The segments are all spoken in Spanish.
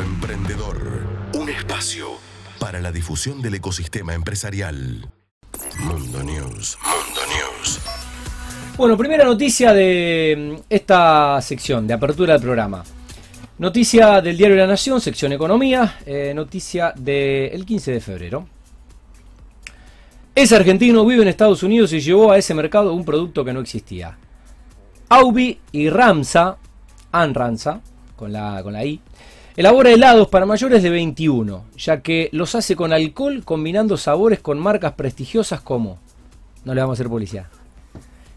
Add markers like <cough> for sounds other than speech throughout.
Emprendedor. Un espacio para la difusión del ecosistema empresarial. Mundo News. Mundo News. Bueno, primera noticia de mm, esta sección de apertura del programa. Noticia del diario La Nación, sección Economía, eh, noticia del 15 de febrero. Es argentino, vive en Estados Unidos y llevó a ese mercado un producto que no existía. Aubi y Ramsa, Anranza, con la, con la I, elabora helados para mayores de 21, ya que los hace con alcohol combinando sabores con marcas prestigiosas como, no le vamos a hacer publicidad,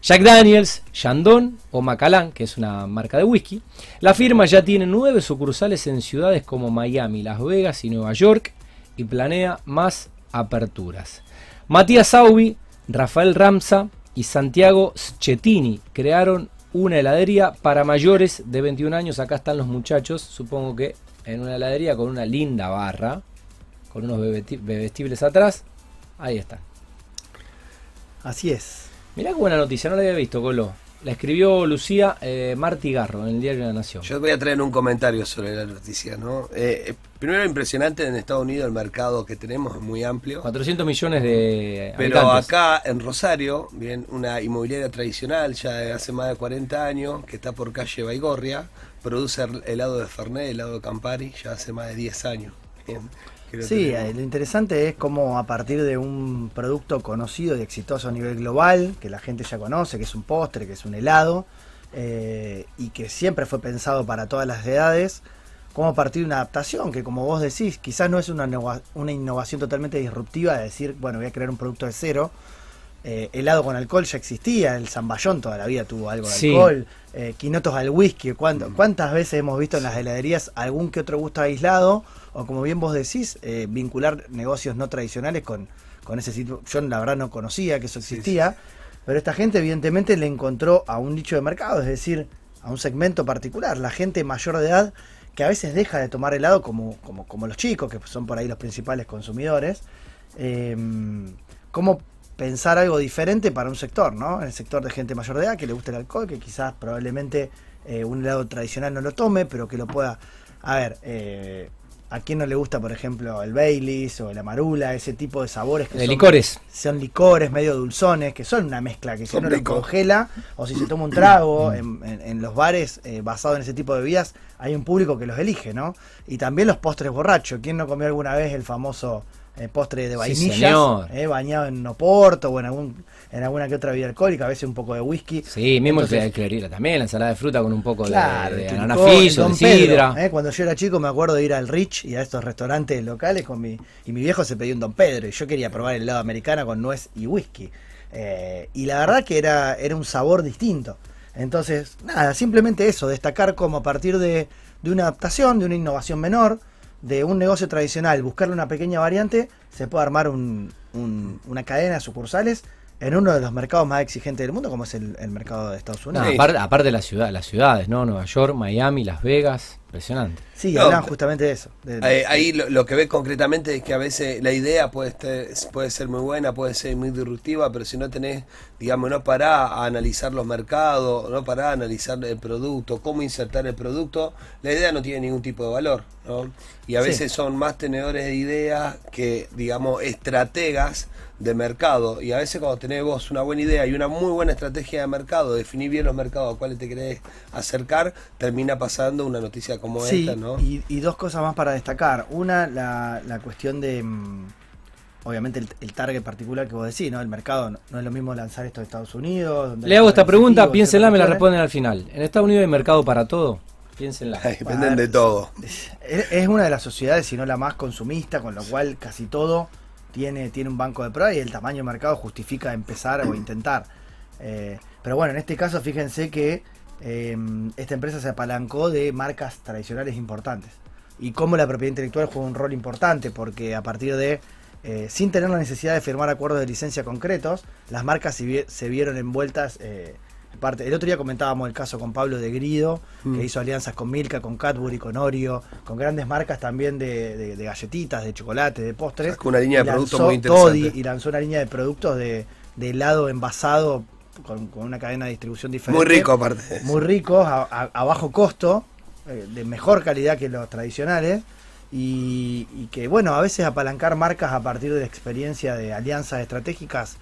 Jack Daniels, Chandon o Macallan, que es una marca de whisky. La firma ya tiene nueve sucursales en ciudades como Miami, Las Vegas y Nueva York y planea más aperturas. Matías Saubi, Rafael Ramsa y Santiago Schettini crearon una heladería para mayores de 21 años. Acá están los muchachos, supongo que en una heladería con una linda barra, con unos bebestibles atrás. Ahí están. Así es. Mirá qué buena noticia, no la había visto, Colo. La escribió Lucía eh, Martigarro en el diario de la Nación. Yo voy a traer un comentario sobre la noticia. ¿no? Eh, eh, primero, impresionante en Estados Unidos el mercado que tenemos es muy amplio. 400 millones de Pero acá en Rosario, bien, una inmobiliaria tradicional ya de hace más de 40 años, que está por calle Baigorria, produce helado de Fernet, helado de Campari, ya hace más de 10 años. Sí, eh, lo interesante es cómo a partir de un producto conocido y exitoso a nivel global, que la gente ya conoce, que es un postre, que es un helado, eh, y que siempre fue pensado para todas las edades, cómo a partir de una adaptación, que como vos decís, quizás no es una, una innovación totalmente disruptiva de decir, bueno, voy a crear un producto de cero, eh, helado con alcohol ya existía, el zamballón toda la vida tuvo algo de alcohol, eh, quinotos al whisky, ¿cuántas veces hemos visto en las heladerías algún que otro gusto aislado? O como bien vos decís, eh, vincular negocios no tradicionales con, con ese sitio. Yo la verdad no conocía que eso existía, pero esta gente evidentemente le encontró a un nicho de mercado, es decir, a un segmento particular, la gente mayor de edad que a veces deja de tomar helado como, como, como los chicos, que son por ahí los principales consumidores. ¿Cómo pensar algo diferente para un sector, ¿no? El sector de gente mayor de edad que le gusta el alcohol, que quizás probablemente eh, un helado tradicional no lo tome, pero que lo pueda. A ver, eh, ¿a quién no le gusta, por ejemplo, el Baileys o la Marula, ese tipo de sabores que de son, licores? Son licores medio dulzones, que son una mezcla que si uno lo congela o si se toma un trago mm. en, los bares eh, basado en ese tipo de bebidas, hay un público que los elige, ¿no? Y también los postres borrachos. ¿Quién no comió alguna vez el famoso eh, postre de vainilla, eh, bañado en oporto o en algún en alguna que otra bebida alcohólica, a veces un poco de whisky. Sí, mismo el también, la ensalada de fruta con un poco de, de, de sidra. Eh, cuando yo era chico me acuerdo de ir al Rich y a estos restaurantes locales con mi y mi viejo se pedía un Don Pedro y yo quería probar el helado americano con nuez y whisky. y la verdad que era, era un sabor distinto. Entonces, nada, simplemente eso, destacar como a partir de, de una adaptación, de una innovación menor, de un negocio tradicional, buscarle una pequeña variante, se puede armar una cadena de sucursales en uno de los mercados más exigentes del mundo, como es el, mercado de Estados Unidos. aparte, de la ciudad, las ciudades, ¿no? Nueva York, Miami, Las Vegas, impresionante. Sí, hablan justamente de eso. ahí, lo, que ve concretamente es que a veces la idea puede, puede ser muy buena, puede ser muy disruptiva, pero si no tenés, digamos, no para a analizar los mercados, no para a analizar el producto, cómo insertar el producto, la idea no tiene ningún tipo de valor, ¿no? Y a veces son más tenedores de ideas que, digamos, estrategas de mercado. Y a veces cuando tenés vos una buena idea y una muy buena estrategia de mercado, definir bien los mercados a cuáles te querés acercar, termina pasando una noticia como esta, ¿no? Y, dos cosas más para destacar. Una, la, la cuestión de... Mm, obviamente el, target particular que vos decís, ¿no? El mercado no, es lo mismo lanzar esto de Estados Unidos. Le hago esta pregunta, piénsenla, me la responden al final. ¿En Estados Unidos hay mercado para todo? Piénsenla. <laughs> Dependen de todo. es, una de las sociedades, si no la más consumista, con lo cual casi todo tiene, tiene un banco de prueba y el tamaño de mercado justifica empezar o intentar. Eh, pero bueno, en este caso fíjense que em, esta empresa se apalancó de marcas tradicionales importantes. Y cómo la propiedad intelectual juega un rol importante, porque a partir de, eh, sin tener la necesidad de firmar acuerdos de licencia concretos, las marcas se, vieron envueltas eh, el otro día comentábamos el caso con Pablo de Grido, que mm. hizo alianzas con Milka, con Cadbury, con Oreo, con grandes marcas también de, galletitas, de chocolate, de postres. Con una línea de productos muy interesante. y lanzó una línea de productos de, helado envasado con, una cadena de distribución diferente. Muy rico aparte. Muy rico, a, bajo costo. eh, de mejor calidad que los tradicionales y, y que, bueno, a veces apalancar marcas a partir de la experiencia de alianzas estratégicas.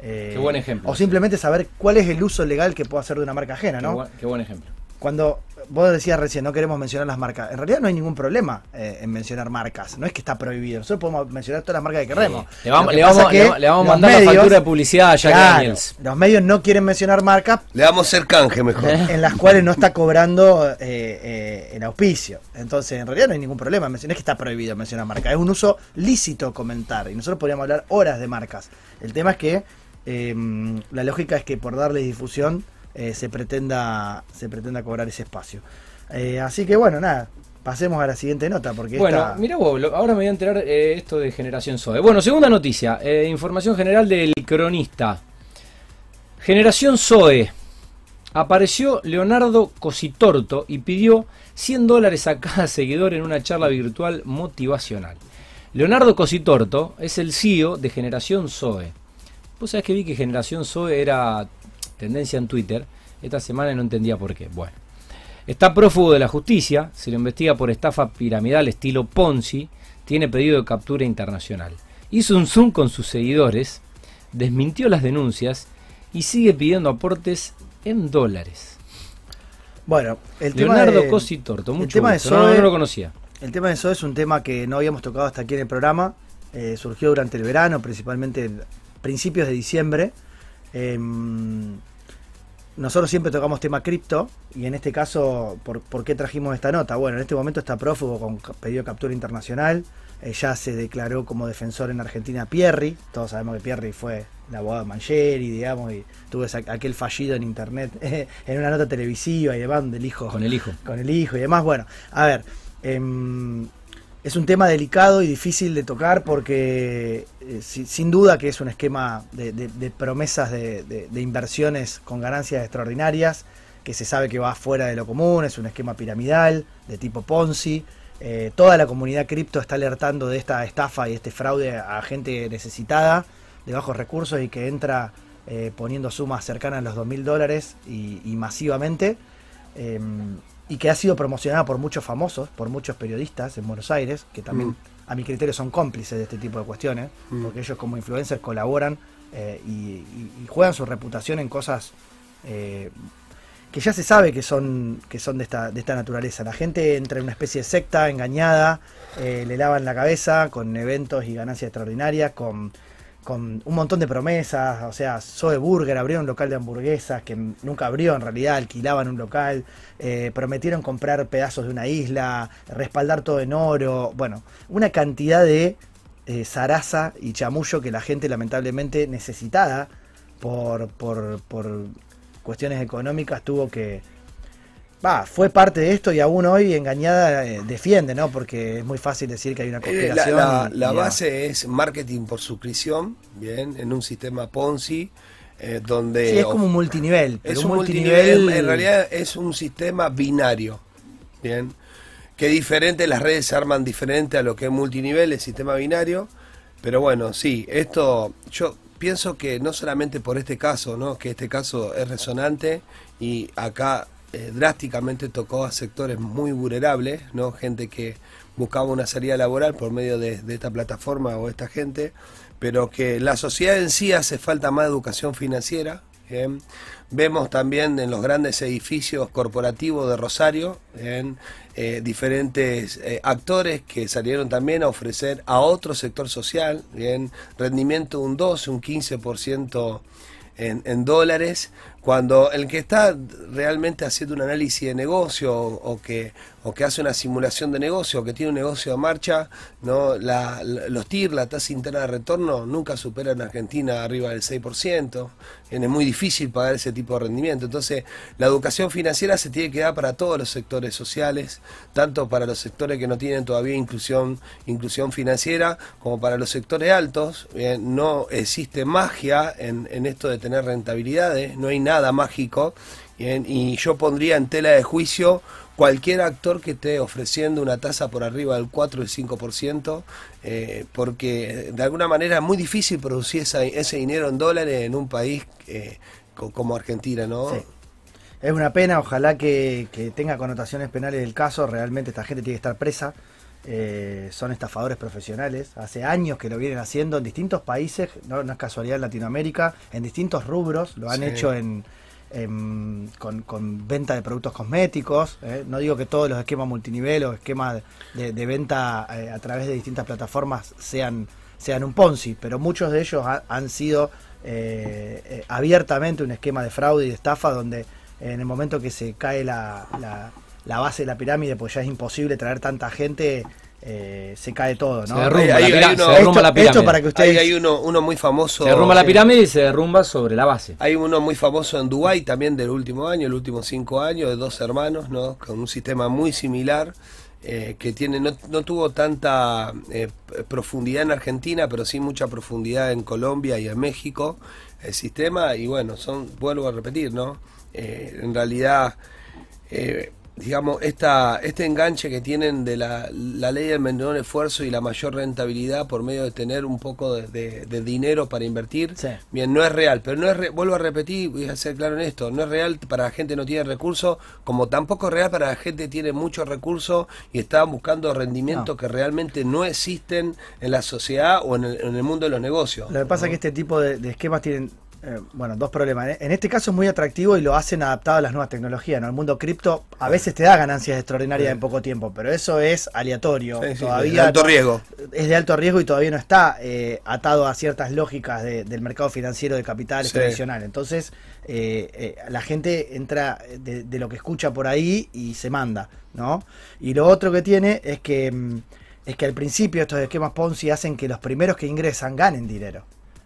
eh, Qué buen ejemplo. O simplemente saber cuál es el uso legal que puedo hacer de una marca ajena, Qué, ¿no? qué buen ejemplo. Cuando vos decías recién, no queremos mencionar las marcas, en realidad no hay ningún problema eh, en mencionar marcas, no es que está prohibido, nosotros podemos mencionar todas las marcas que queremos. Le vamos, Lo que le pasa vamos, que le, le vamos a mandar la medios- factura de publicidad a Jack Claro, Daniels. los medios no quieren mencionar marcas Le damos a hacer canje mejor. <laughs> en las cuales no está cobrando eh, eh, el auspicio. Entonces, en realidad no hay ningún problema. No es que está prohibido mencionar marcas. Es un uso lícito comentar. Y nosotros podríamos hablar horas de marcas. El tema es que eh, la lógica es que por darle difusión eh, se, pretenda, se pretenda cobrar ese espacio. Eh, así que bueno, nada. Pasemos a la siguiente nota. Porque Bueno, esta- mira vos, ahora me voy a enterar eh, esto de Generación Zoe. Bueno, segunda noticia, información general del cronista. Generación Zoe. Apareció Leonardo Cositorto y pidió 100 dólares a cada seguidor en una charla virtual motivacional. Leonardo Cositorto es el CEO de Generación Zoe. Vos sabés que vi que Generación Zoe era tendencia en Twitter. Esta semana no entendía por qué. Bueno. Está prófugo de la justicia, se lo investiga por estafa piramidal estilo Ponzi, tiene pedido de captura internacional. Hizo un zoom con sus seguidores, desmintió las denuncias y sigue pidiendo aportes en dólares. bueno, el tema Leonardo de- Cositorto, el mucho tema de gusto. Zoe- no lo conocía. El tema de eso es un tema que no habíamos tocado hasta aquí en el programa. Eh, surgió durante el verano, principalmente en principios de diciembre. Em, nosotros siempre tocamos tema cripto y en este caso, ¿por, por qué trajimos esta nota? Bueno, en este momento está prófugo con pedido de captura internacional. Eh, ya se declaró como defensor en Argentina Pierri. Todos sabemos que Pierri fue el abogado de Mangieri, digamos, y tuvo esa- aquel fallido en internet, <laughs> en una nota televisiva y demás, del hijo Con el hijo. con el hijo y demás. Bueno, a ver, em, es un tema delicado y difícil de tocar porque eh, si- sin duda que es un esquema de, promesas de, inversiones con ganancias extraordinarias que se sabe que va fuera de lo común, es un esquema piramidal de tipo Ponzi. Eh, toda la comunidad cripto está alertando de esta estafa y este fraude a gente necesitada de bajos recursos y que entra eh, poniendo sumas cercanas a los 2 mil dólares y, y masivamente. Y que ha sido promocionada por muchos famosos, por muchos periodistas en Buenos Aires, que también Mm. a mi criterio son cómplices de este tipo de cuestiones, Mm. porque ellos como influencers colaboran eh, y, y- y juegan su reputación en cosas eh, que ya se sabe que son, que son de, esta, de esta naturaleza. La gente entra en una especie de secta engañada, eh, le lavan la cabeza con eventos y ganancias extraordinarias, con, con un montón de promesas. O sea, Zoe Burger abrió un local de hamburguesas que nunca abrió en realidad, alquilaban un local, eh, prometieron comprar pedazos de una isla, respaldar todo en oro. Bueno, una cantidad de eh, zaraza y chamullo que la gente lamentablemente necesitada por, por, por cuestiones económicas tuvo que... Va, fue parte de esto y aún hoy engañada eh, defiende, ¿no? Porque es muy fácil decir que hay una Eh, la, conspiración. la- y- la y base es marketing por suscripción, bien, en un sistema Ponzi, eh, donde Sí, es como un multinivel. Pero es un un multinivel. multinivel, en realidad es un sistema binario, bien, que diferente, las redes se arman diferente a lo que es multinivel, el sistema binario, pero bueno, sí, esto yo pienso que no solamente por este caso, ¿no? que este caso es resonante y acá eh, drásticamente tocó a sectores muy vulnerables, ¿no? gente que buscaba una salida laboral por medio de, esta plataforma o esta gente, pero que la sociedad en sí hace falta más educación financiera. Vemos también en los grandes edificios corporativos de Rosario ¿bien? Eh, diferentes eh, actores que salieron también a ofrecer a otro sector social ¿bien? rendimiento un 12, un 15% en, en dólares, cuando el que está realmente haciendo un análisis de negocio o, o que, o que hace una simulación de negocio o que tiene un negocio en marcha, no los TIR, la tasa interna de retorno, nunca supera en Argentina arriba del 6%. Es muy difícil pagar ese tipo de rendimiento. Entonces, la educación financiera se tiene que dar para todos los sectores sociales, tanto para los sectores que no tienen todavía inclusión, inclusión financiera, como para los sectores altos. No existe magia en, en esto de tener rentabilidades, no hay nada mágico. Y yo pondría en tela de juicio cualquier actor que esté ofreciendo una tasa por arriba del 4 o el 5%, eh, porque de alguna manera es muy difícil producir esa- ese dinero en dólares en un país eh, co- como Argentina, ¿no? Sí. Es una pena, ojalá que, que tenga connotaciones penales el caso. Realmente esta gente tiene que estar presa. Eh, son estafadores profesionales. Hace años que lo vienen haciendo en distintos países, no, no es casualidad en Latinoamérica, en distintos rubros. Lo han Sí. hecho en, en- con, venta de productos cosméticos. eh. No digo que todos los esquemas multinivel o esquemas de, venta eh, a través de distintas plataformas sean, sean un Ponzi, pero muchos de ellos ha- han sido eh, abiertamente un esquema de fraude y de estafa donde en el momento que se cae la, la- la base de la pirámide, pues ya es imposible traer tanta gente, eh, se cae todo, Se ¿no? derrumba, Ahí- la, hay uno- se derrumba esto, la pirámide. esto para que ustedes... Hay, hay uno, uno muy famoso. Se derrumba la pirámide y se derrumba sobre la base. Hay uno muy famoso en Dubái también del último año, el último cinco años, de dos hermanos, ¿no? Con un sistema muy similar, eh, que tiene, no, no tuvo tanta eh, profundidad en Argentina, pero sí mucha profundidad en Colombia y en México, el sistema, y bueno, son, vuelvo a repetir, ¿no? Eh, en realidad, eh, digamos, esta, este enganche que tienen de la, la ley del menor esfuerzo y la mayor rentabilidad por medio de tener un poco de, de- de dinero para invertir, Sí. bien, no es real, pero no es, re- vuelvo a repetir, voy a ser claro en esto, no es real para la gente que no tiene recursos, como tampoco es real para la gente que tiene muchos recursos y está buscando rendimientos No. que realmente no existen en la sociedad o en el, en el mundo de los negocios. Lo que pasa es que este tipo de, de esquemas tienen, eh, bueno, dos problemas. En este caso es muy atractivo y lo hacen adaptado a las nuevas tecnologías. ¿no? El mundo cripto a veces te da ganancias extraordinarias Sí. en poco tiempo, pero eso es aleatorio. Sí, sí, todavía de alto riesgo. Es de alto riesgo y todavía no está eh, atado a ciertas lógicas de- del mercado financiero de capitales Sí. tradicional. Entonces, eh, eh, la gente entra de, de lo que escucha por ahí y se manda, ¿no? Y lo otro que tiene es que, mm, es que al principio estos esquemas Ponzi hacen que los primeros que ingresan ganen dinero.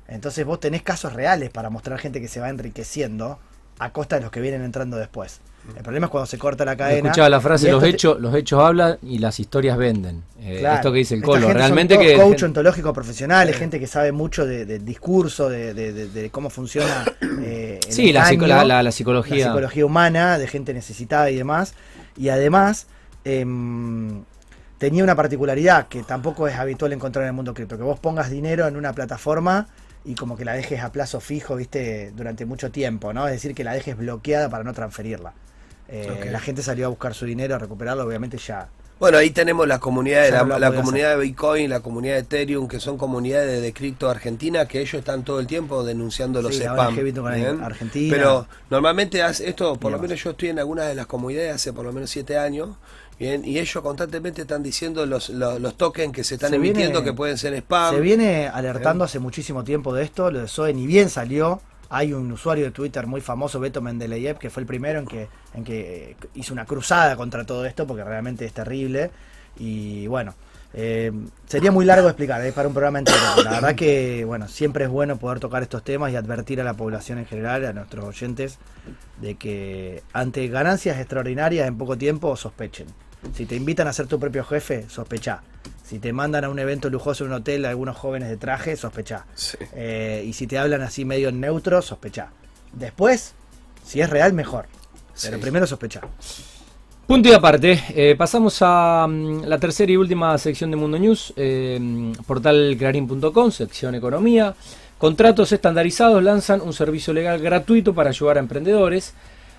Entonces vos tenés casos reales para mostrar gente que se va enriqueciendo a costa de los que vienen entrando después. El problema es cuando se corta la cadena. Escuchaba la frase, los te- hechos, los hechos hablan y las historias venden. Eh, Claro. Esto que dice el Colo, realmente que... coach ontológicos profesionales, Sí. gente que sabe mucho de- del discurso, de, de- de- de cómo funciona <coughs> eh, el Sí, la, la- la- la la psicología. psicología humana, de gente necesitada y demás. Y además, em, tenía una particularidad que tampoco es habitual encontrar en el mundo cripto, que vos pongas dinero en una plataforma y como que la dejes a plazo fijo, viste, durante mucho tiempo, ¿no? Es decir, que la dejes bloqueada para no transferirla. Eh. La gente salió a buscar su dinero, a recuperarlo, obviamente ya. Bueno, ahí tenemos la comunidad de Ya la, la comunidad de Bitcoin, la comunidad de Ethereum, que son comunidades de cripto argentina, que ellos están todo el tiempo denunciando los Sí, spam. Argentina. Pero normalmente hace esto, por lo menos yo estoy en algunas de las comunidades hace por lo menos siete años, bien, y ellos constantemente están diciendo los, los, los tokens que se están Se viene- emitiendo que pueden ser spam. Se viene alertando hace muchísimo tiempo de esto, lo de SOE ni bien salió. Hay un usuario de Twitter muy famoso, Beto Mendeleev, que fue el primero en que, en que eh, hizo una cruzada contra todo esto, porque realmente es terrible. Y bueno, eh, sería muy largo explicar, es para un programa entero. La verdad que, bueno, siempre es bueno poder tocar estos temas y advertir a la población en general, a nuestros oyentes, de que ante ganancias extraordinarias en poco tiempo sospechen. Si te invitan a ser tu propio jefe, sospechá. Si te mandan a un evento lujoso en un hotel algunos jóvenes de traje, sospechá. Sí. Eh, y si te hablan así medio en neutro, sospechá. Después, si es real, mejor. Pero Sí. primero sospechá. Punto y aparte, eh, pasamos a mm, la tercera y última sección de Mundo News, eh, portal clarín.com, sección economía. Contratos estandarizados lanzan un servicio legal gratuito para ayudar a emprendedores.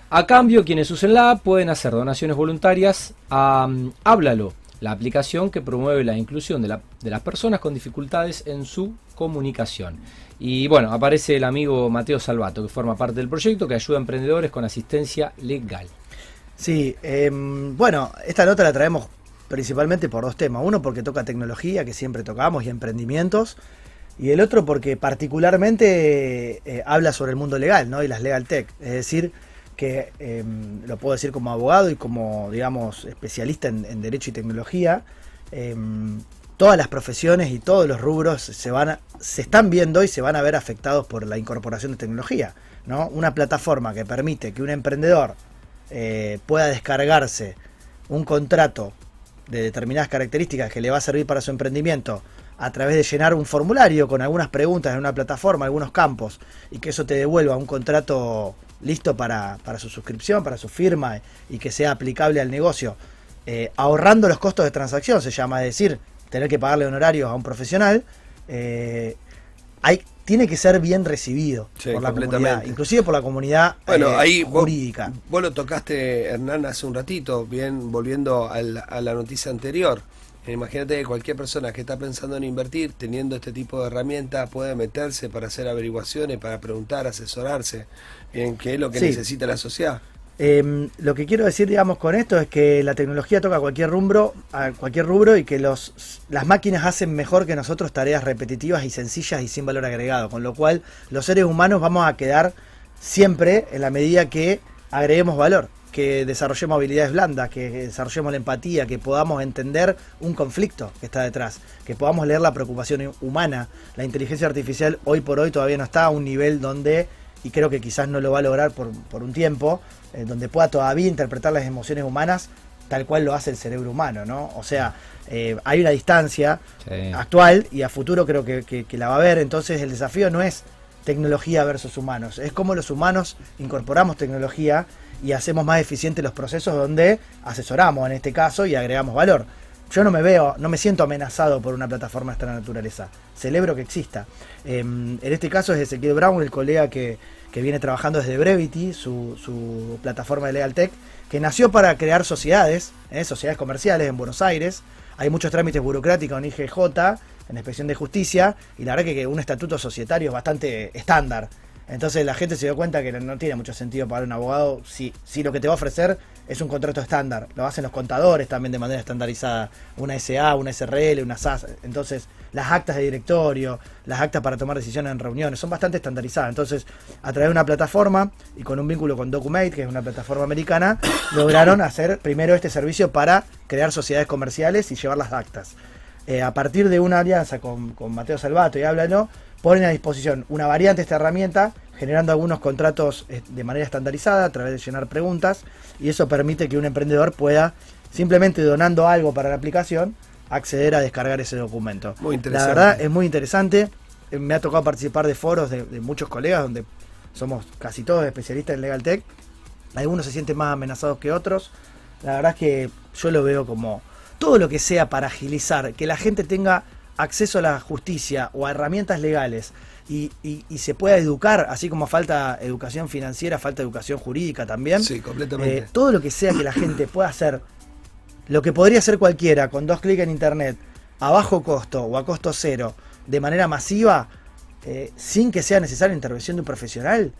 A cambio, quienes usen la app pueden hacer donaciones voluntarias a mm, Háblalo, la aplicación que promueve la inclusión de, la- de las personas con dificultades en su comunicación. Y bueno, aparece el amigo Mateo Salvato, que forma parte del proyecto, que ayuda a emprendedores con asistencia legal. Sí, em, bueno, esta nota la traemos principalmente por dos temas. Uno porque toca tecnología, que siempre tocamos, y emprendimientos. Y el otro porque particularmente eh, habla sobre el mundo legal, ¿no? Y las legal tech. Es decir, que em, lo puedo decir como abogado y como, digamos, especialista en, derecho y tecnología. em, todas las profesiones y todos los rubros se van se están viendo y se van a ver afectados por la incorporación de tecnología, ¿no? Una plataforma que permite que un emprendedor eh, pueda descargarse un contrato de determinadas características que le va a servir para su emprendimiento a través de llenar un formulario con algunas preguntas en una plataforma, algunos campos, y que eso te devuelva un contrato listo para, para su suscripción, para su firma y que sea aplicable al negocio, eh, ahorrando los costos de transacción, se llama, es decir, tener que pagarle honorarios a un profesional, eh, hay tiene que ser bien recibido Sí, por la comunidad, inclusive por la comunidad Bueno, eh, ahí jurídica. Vos, lo tocaste, Hernán, hace un ratito, bien volviendo al- a la noticia anterior. Imagínate que cualquier persona que está pensando en invertir, teniendo este tipo de herramientas, puede meterse para hacer averiguaciones, para preguntar, asesorarse, en qué es lo que Sí. necesita la sociedad. Eh, lo que quiero decir, digamos, con esto es que la tecnología toca cualquier rubro, a cualquier rubro y que los, las máquinas hacen mejor que nosotros tareas repetitivas y sencillas y sin valor agregado, con lo cual los seres humanos vamos a quedar siempre en la medida que agreguemos valor, que desarrollemos habilidades blandas, que desarrollemos la empatía, que podamos entender un conflicto que está detrás, que podamos leer la preocupación humana. La inteligencia artificial hoy por hoy todavía no está a un nivel donde y creo que quizás no lo va a lograr por, por un tiempo, eh, donde pueda todavía interpretar las emociones humanas tal cual lo hace el cerebro humano, ¿no? O sea, eh, hay una distancia Sí. actual y a futuro creo que, que- que la va a haber, entonces el desafío no es tecnología versus humanos, es cómo los humanos incorporamos tecnología y hacemos más eficientes los procesos donde asesoramos en este caso y agregamos valor. Yo no me veo, no me siento amenazado por una plataforma de esta naturaleza. Celebro que exista. Eh, en este caso es Ezequiel Brown, el colega que, que viene trabajando desde Brevity, su, su plataforma de Legal Tech, que nació para crear sociedades, eh, sociedades comerciales en Buenos Aires. Hay muchos trámites burocráticos en IGJ, en Inspección de Justicia, y la verdad que un estatuto societario es bastante estándar. Entonces la gente se dio cuenta que no tiene mucho sentido pagar un abogado si, si lo que te va a ofrecer es un contrato estándar. Lo hacen los contadores también de manera estandarizada. Una SA, una SRL, una SAS. Entonces las actas de directorio, las actas para tomar decisiones en reuniones son bastante estandarizadas. Entonces a través de una plataforma y con un vínculo con Documate, que es una plataforma americana, <coughs> lograron hacer primero este servicio para crear sociedades comerciales y llevar las actas. Eh, a partir de una alianza con, con Mateo Salvato y Háblalo, ponen a disposición una variante de esta herramienta, generando algunos contratos eh, de manera estandarizada a través de llenar preguntas, y eso permite que un emprendedor pueda, simplemente donando algo para la aplicación, acceder a descargar ese documento. Muy La interesante. verdad es muy interesante. Eh, Me ha tocado participar de foros de, de muchos colegas donde somos casi todos especialistas en Legal Tech. Algunos se sienten más amenazados que otros. La verdad es que yo lo veo como todo lo que sea para agilizar, que la gente tenga acceso a la justicia o a herramientas legales y, y- y se pueda educar, así como falta educación financiera, falta educación jurídica también. Sí, completamente. Eh, todo lo que sea que la gente <coughs> pueda hacer, lo que podría hacer cualquiera con dos clics en internet, a bajo costo o a costo cero, de manera masiva, eh, sin que sea necesaria la intervención de un profesional,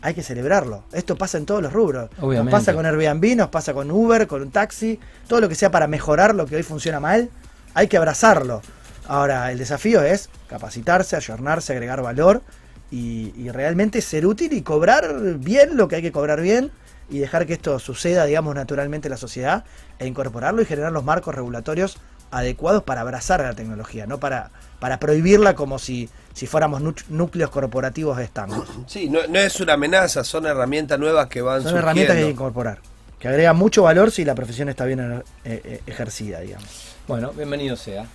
hay que celebrarlo. Esto pasa en todos los rubros. Obviamente. Nos pasa con Airbnb, nos pasa con Uber, con un taxi, todo lo que sea para mejorar lo que hoy funciona mal, hay que abrazarlo. Ahora, el desafío es capacitarse, ayornarse, agregar valor y, y realmente ser útil y cobrar bien lo que hay que cobrar bien y dejar que esto suceda, digamos, naturalmente en la sociedad e incorporarlo y generar los marcos regulatorios adecuados para abrazar a la tecnología, no para, para prohibirla como si, si fuéramos núcleos corporativos estancos. Sí, no, no es una amenaza, son herramientas nuevas que van Son herramientas que hay que surgiendo. incorporar, que agregan mucho valor si la profesión está bien eh, eh, ejercida, digamos. Bueno, bienvenido sea.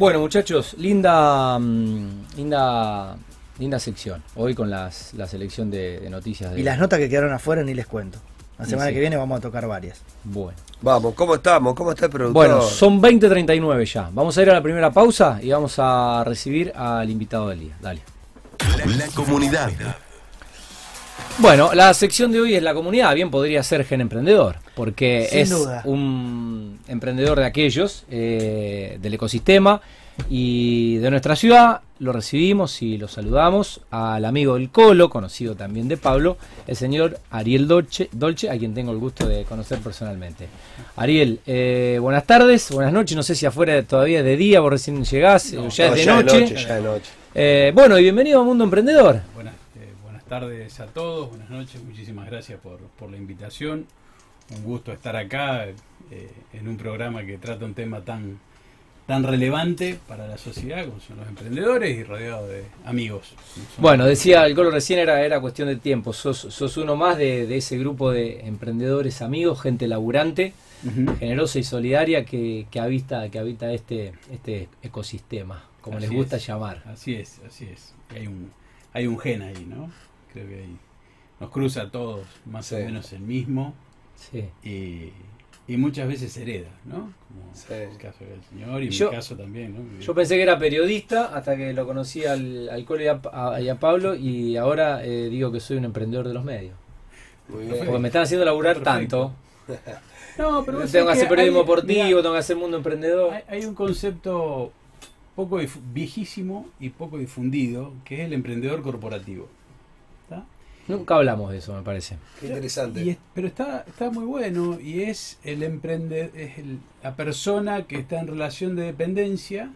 Bueno, muchachos, linda, mm, linda, linda sección. Hoy con las, la selección de, de noticias. De, Y las notas que quedaron afuera ni les cuento. La semana sí. que viene vamos a tocar varias. Bueno. Vamos, ¿cómo estamos? ¿Cómo está el productor? Bueno, son 20.39 ya. Vamos a ir a la primera pausa y vamos a recibir al invitado del día. Dale. La comunidad. Bueno, la sección de hoy es la comunidad. Bien podría ser Gen Emprendedor, porque Sin es duda. un emprendedor de aquellos, eh, del ecosistema y de nuestra ciudad. Lo recibimos y lo saludamos al amigo del Colo, conocido también de Pablo, el señor Ariel Dolce, Dolce a quien tengo el gusto de conocer personalmente. Ariel, eh, buenas tardes, buenas noches. No sé si afuera todavía es de día, vos recién llegás, No, o ya No, es de ya noche. de noche, ya de noche. Eh, bueno, y bienvenido a Mundo Emprendedor. Buenas, eh, buenas tardes a todos, buenas noches, muchísimas gracias por, por la invitación. Un gusto estar acá eh, en un programa que trata un tema tan, tan relevante para la sociedad como son los emprendedores y rodeado de amigos. Bueno, decía el Colo recién, era, era cuestión de tiempo. Sos, sos uno más de, de ese grupo de emprendedores amigos, gente laburante, generosa y solidaria que, que habita, que habita este, este ecosistema, como Así les gusta es. llamar. Así es, así es. Hay un, hay un gen ahí, ¿no? Creo que ahí nos cruza a todos más o menos el mismo Sí. y, y muchas veces hereda, ¿no? Como Sí. el caso del señor y Yo- mi caso también, ¿no? Yo pensé que era periodista hasta que lo conocí al, al Colo y a, a- y a Pablo y ahora eh, digo que soy un emprendedor de los medios. Muy Porque me están haciendo laburar Perfecto. tanto. <laughs> No, pero tengo que hacer periodismo deportivo, mirá, tengo que hacer mundo emprendedor. Hay, hay un concepto poco viejísimo y poco difundido, que es el emprendedor corporativo. Nunca hablamos de eso, me parece. Qué interesante. Y es- pero está, está muy bueno y es el emprende, es el- la persona que está en relación de dependencia,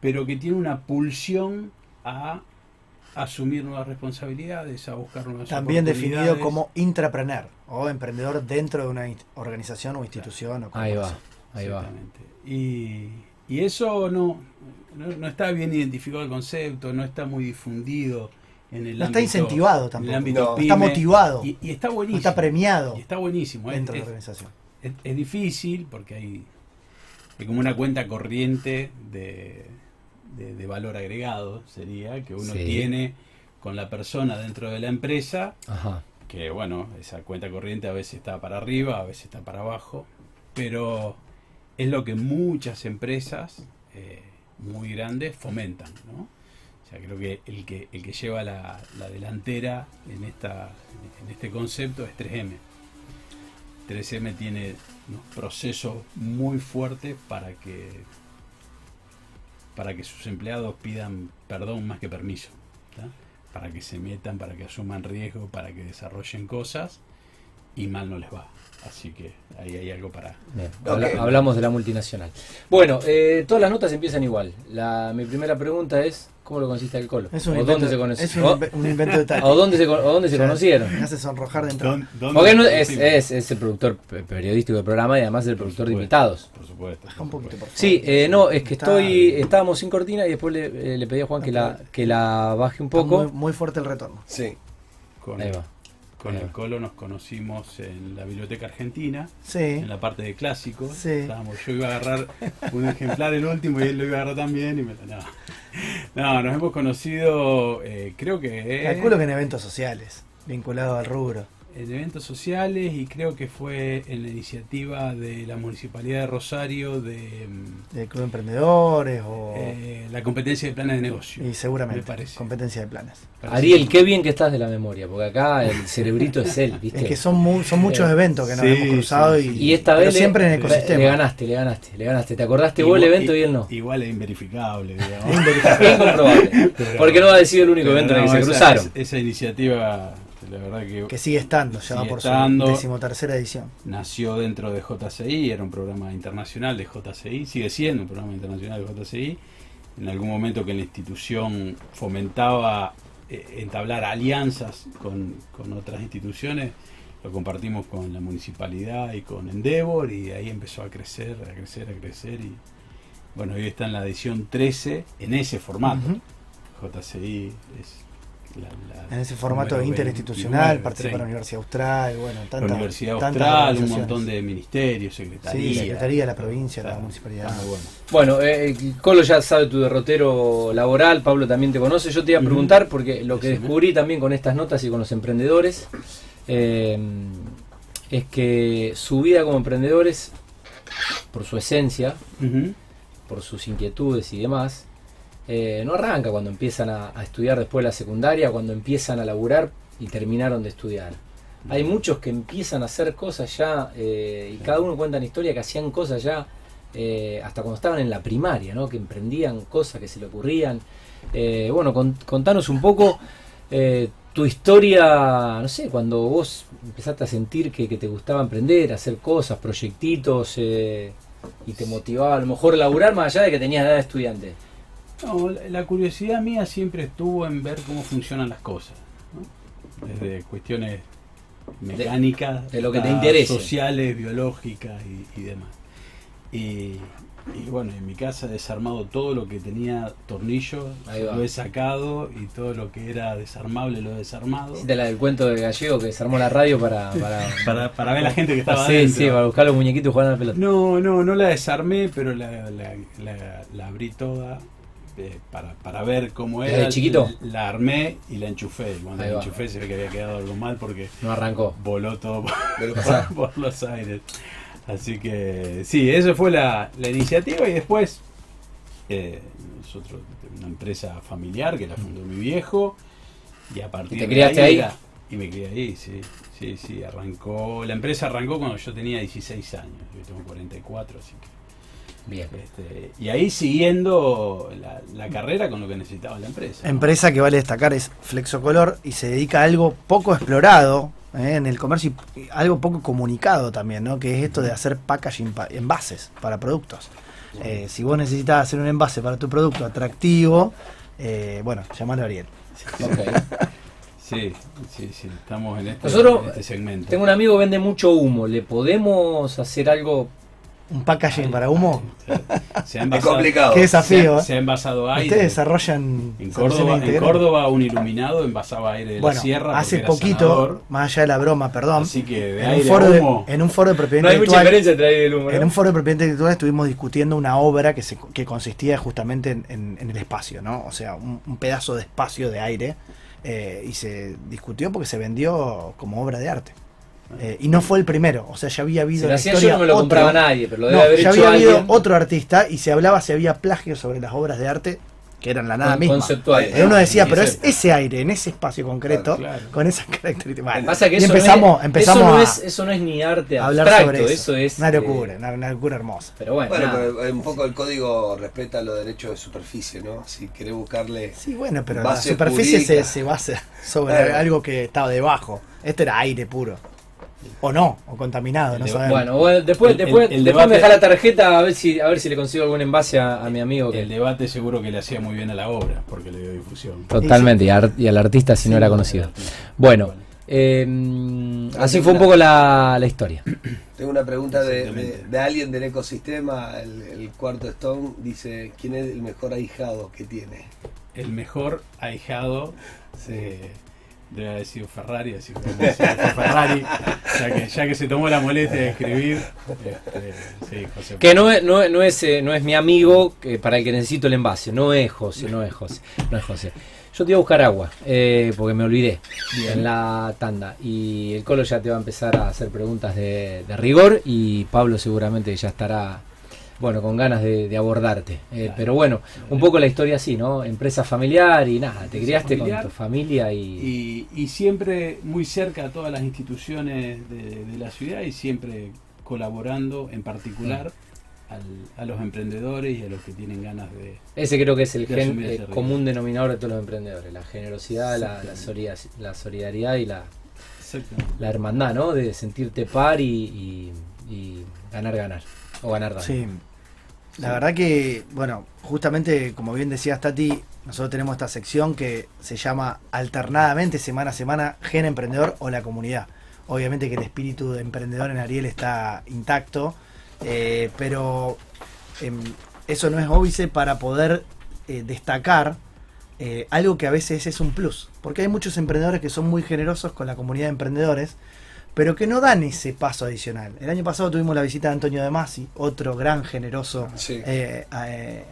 pero que tiene una pulsión a asumir nuevas responsabilidades, a buscar nuevas También definido como intrapreneur o emprendedor dentro de una organización o institución. O Ahí va, ahí va. Exactamente. Y, y eso no, no, no está bien identificado el concepto, no está muy difundido en el No está incentivado en el tampoco. ámbito No. Está motivado. Y, y está No buenísimo. está premiado Y está buenísimo. es- dentro de la es- organización. es, es difícil porque hay, hay como una cuenta corriente de, de- de valor agregado, sería, que uno Sí. tiene con la persona dentro de la empresa, Ajá. que bueno, esa cuenta corriente a veces está para arriba, a veces está para abajo, pero es lo que muchas empresas eh, muy grandes fomentan, ¿no? O sea, creo que el que, el que lleva la, la delantera en, esta, en este concepto es 3M. 3M tiene unos procesos muy fuertes para que para que sus empleados pidan perdón más que permiso, ¿tá? para que se metan, para que asuman riesgo, para que desarrollen cosas y mal no les va. Así que ahí hay algo para... Hablamos de la multinacional. Bueno, eh, todas las notas empiezan igual. La, mi primera pregunta es, ¿cómo lo conociste al Colo? Es un ¿O invento, dónde se conoce- es un, invento de Tati. <laughs> ¿O dónde se, con- o dónde se O sea, conocieron? Me hace sonrojar de entrada. ¿Dónde- dónde Porque no- es, es, es el productor pe- periodístico del programa y además el productor de invitados. Por supuesto. Baja un poquito, por favor. Sí, eh, no, es que estoy, estábamos sin cortina y después le, eh, le pedí a Juan que la, que la baje un poco. Muy, muy fuerte el retorno. Sí. Con, Ahí va. Con Ahí el. Colo nos conocimos en la Biblioteca Argentina, Sí. en la parte de clásicos. Sí. Estábamos- yo iba a agarrar un ejemplar, el último, y él lo iba a agarrar también. Y me, no. no, nos hemos conocido, eh, creo que... Calculo que en eventos sociales, vinculados al rubro. En eventos sociales y creo que fue en la iniciativa de la Municipalidad de Rosario de mm, club de emprendedores o. eh, la competencia de planes de negocio. y seguramente. me parece. Competencia de planes. Parece Ariel, qué bien que estás de la memoria, porque acá el cerebrito es él, <laughs> ¿viste? Es que son, mu- son muchos Eh, eventos que nos sí, hemos cruzado sí, y, sí. Y esta pero vez le- siempre en el ecosistema. le ganaste, le ganaste, le ganaste. ¿Te acordaste vos el igual- evento y él no? Igual es inverificable, digamos. <laughs> Incomprobable. <laughs> Porque no ha sido el único evento en el que se esa- cruzaron. Esa iniciativa, la verdad que Que sigue estando, ya va por estando. su decimotercera edición. nació dentro de JCI, era un programa internacional de JCI, sigue siendo un programa internacional de JCI. En algún momento que la institución fomentaba eh, entablar alianzas con, con otras instituciones, lo compartimos con la municipalidad y con Endeavor y ahí empezó a crecer, a crecer, a crecer y bueno, hoy está en la edición 13 en ese formato. JCI es la- la En ese formato interinstitucional, 29, participa la 30. Universidad Austral, bueno, la tanta, Universidad tantas Austral, un montón de ministerios, secretarías. Sí, secretaría, la provincia, la Está- municipalidad. muy bueno. Bueno, eh, el Colo ya sabe tu derrotero laboral, Pablo también te conoce. Yo te iba a preguntar, porque lo que descubrí también con estas notas y con los emprendedores, eh, es que su vida como emprendedores, por su esencia, por sus inquietudes y demás, eh, no arranca cuando empiezan a, a estudiar después de la secundaria, cuando empiezan a laburar y terminaron de estudiar. Hay muchos que empiezan a hacer cosas ya, eh, y cada uno cuenta una historia que hacían cosas ya eh, hasta cuando estaban en la primaria, ¿no? que emprendían cosas que se le ocurrían. Bueno, con- contanos un poco tu historia, no sé, cuando vos empezaste a sentir que, que te gustaba emprender, hacer cosas, proyectitos, y te motivaba a lo mejor laburar más allá de que tenías edad de estudiante. No, la, curiosidad mía siempre estuvo en ver cómo funcionan las cosas. ¿no? Desde cuestiones mecánicas, de lo que te hasta interese. sociales, biológicas y, y demás. Y, y bueno, en mi casa he desarmado todo lo que tenía tornillos, lo he sacado y todo lo que era desarmable lo he desarmado. Hiciste la del cuento de Gallego que desarmó la radio para... <laughs> para, Para, para ver la gente que estaba sí, adentro. sí, para buscar los muñequitos y jugar a la pelota. No, no, no la desarmé, pero la, la, la- la abrí toda eh, para, para ver cómo ¿Desde era. chiquito? La armé y la enchufé. Y cuando Ahí la va. enchufé se ve que había quedado algo mal porque No arrancó. voló todo <laughs> por, los aires. Así que sí, eso fue la, la iniciativa y después eh, nosotros, una empresa familiar que la fundó mi viejo y a partir ¿Y te de criaste ahí? era- y me crié ahí, sí, sí, sí, arrancó, la empresa arrancó cuando yo tenía 16 años, yo tengo 44, así que Bien. este, y ahí siguiendo la, la carrera con lo que necesitaba la empresa. ¿no? Empresa que vale destacar es Flexocolor y se dedica a algo poco explorado ¿eh? en el comercio y algo poco comunicado también, ¿no? Que es esto de hacer packaging, pa- envases para productos. Eh, si vos necesitas hacer un envase para tu producto atractivo, eh, bueno, llamalo a Ariel. Ok. <laughs> Sí, sí, sí, estamos en este, Nosotros- en este segmento. Tengo un amigo que vende mucho humo. ¿Le podemos hacer algo? Un packaging para humo. Se ha Es envasado, complicado. Qué desafío. se ha- ¿eh? se ha envasado aire. Ustedes desarrollan En Córdoba, en integrales. Córdoba un iluminado envasaba aire de Bueno, la sierra. hace poquito, sanador, más allá de la broma, perdón, así que de en un, aire foro a de, humo. en un foro de propiedad No hay mucha intelectual, diferencia entre ahí y el humo. ¿no? en un foro de propiedad intelectual estuvimos discutiendo una obra que, se, que consistía justamente en, en- en el espacio, ¿no? O sea, un, un pedazo de espacio de aire eh, y se discutió porque se vendió como obra de arte. Eh, y no fue el primero, o sea, ya había habido Si la hacía historia yo no me lo otro- compraba nadie, pero lo debe No, haber ya hecho había habido alguien otro artista y se hablaba si había plagio sobre las obras de arte que eran la nada con- misma. conceptual. Pero uno decía, Sí, pero es ese aire, en ese espacio concreto, Claro, claro. con esas <laughs> características. Bueno, Pasa que y eso empezamos, no es, empezamos eso no a es, eso no es ni arte hablar abstracto, sobre eso. eso es una eh, locura, una, una locura hermosa. pero bueno, Bueno, nada. pero eh, un poco el código respeta los derechos de superficie, ¿no? Si querés buscarle. Sí, bueno, pero la superficie se, se basa <laughs> sobre Claro. algo que estaba debajo. Este era aire puro. O no, o contaminado, no sabemos. Bueno, bueno, después, El- el- después, después me debate- deja la tarjeta a ver si a ver si le consigo algún envase a, a mi amigo. Que... El debate seguro que le hacía muy bien a la obra, porque le dio difusión. Totalmente, y, ar- y al artista si no era conocido. Bueno, eh, así fue un poco la, la historia. <clears throat> Tengo una pregunta de, de- alguien del ecosistema. El, el cuarto Stone dice: ¿Quién es el mejor ahijado que tiene? El mejor ahijado eh, debe haber sido Ferrari, así fue Ferrari, ya que, ya que se tomó la molestia de escribir. este, sí, José. Que no es, no, es- no es, eh, no es mi amigo que, para el que necesito el envase, no es José, no es José, no es José. Yo te iba a buscar agua, eh, porque me olvidé en la tanda. Y el Colo ya te va a empezar a hacer preguntas de, de rigor y Pablo seguramente ya estará, bueno, con ganas de, de abordarte. Eh, Claro. Pero bueno, un poco la historia así, ¿no? Empresa familiar y nada, te criaste familiar. con tu familia y... Y, y siempre muy cerca a todas las instituciones de, de la ciudad y siempre colaborando en particular al- a los emprendedores y a los que tienen ganas de... Ese creo que es el De gen- eh, común denominador de todos los emprendedores, la generosidad, la, la, solidaridad- la solidaridad y la, la hermandad, ¿no? De sentirte par y, y- y ganar, ganar. O ganar, ganar. Sí. La verdad que, bueno, justamente como bien decías Tati, nosotros tenemos esta sección que se llama alternadamente semana a semana Gen Emprendedor o la comunidad. Obviamente que el espíritu de emprendedor en Ariel está intacto, eh, pero em, eso no es óbice para poder eh, destacar eh, algo que a veces es un plus. Porque hay muchos emprendedores que son muy generosos con la comunidad de emprendedores, pero que no dan ese paso adicional. El año pasado tuvimos la visita de Antonio De Masi, otro gran generoso Sí. eh, eh,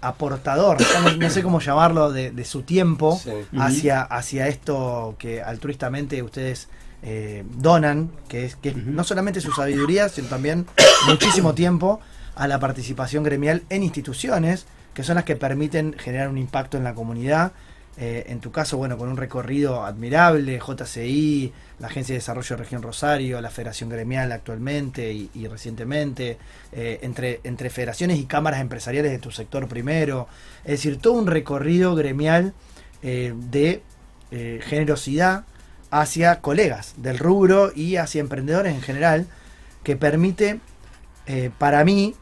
aportador, no, no sé cómo llamarlo, de, de su tiempo Sí. hacia, hacia esto que altruistamente ustedes eh, donan, que es, que es no solamente su sabiduría, sino también <coughs> muchísimo tiempo a la participación gremial en instituciones, que son las que permiten generar un impacto en la comunidad. Eh, en tu caso, bueno, con un recorrido admirable, JCI, la Agencia de Desarrollo de Región Rosario, la Federación Gremial actualmente y, recientemente, eh, entre, entre federaciones y cámaras empresariales de tu sector primero. Es decir, todo un recorrido gremial eh, de eh, generosidad hacia colegas del rubro y hacia emprendedores en general, que permite, para mí,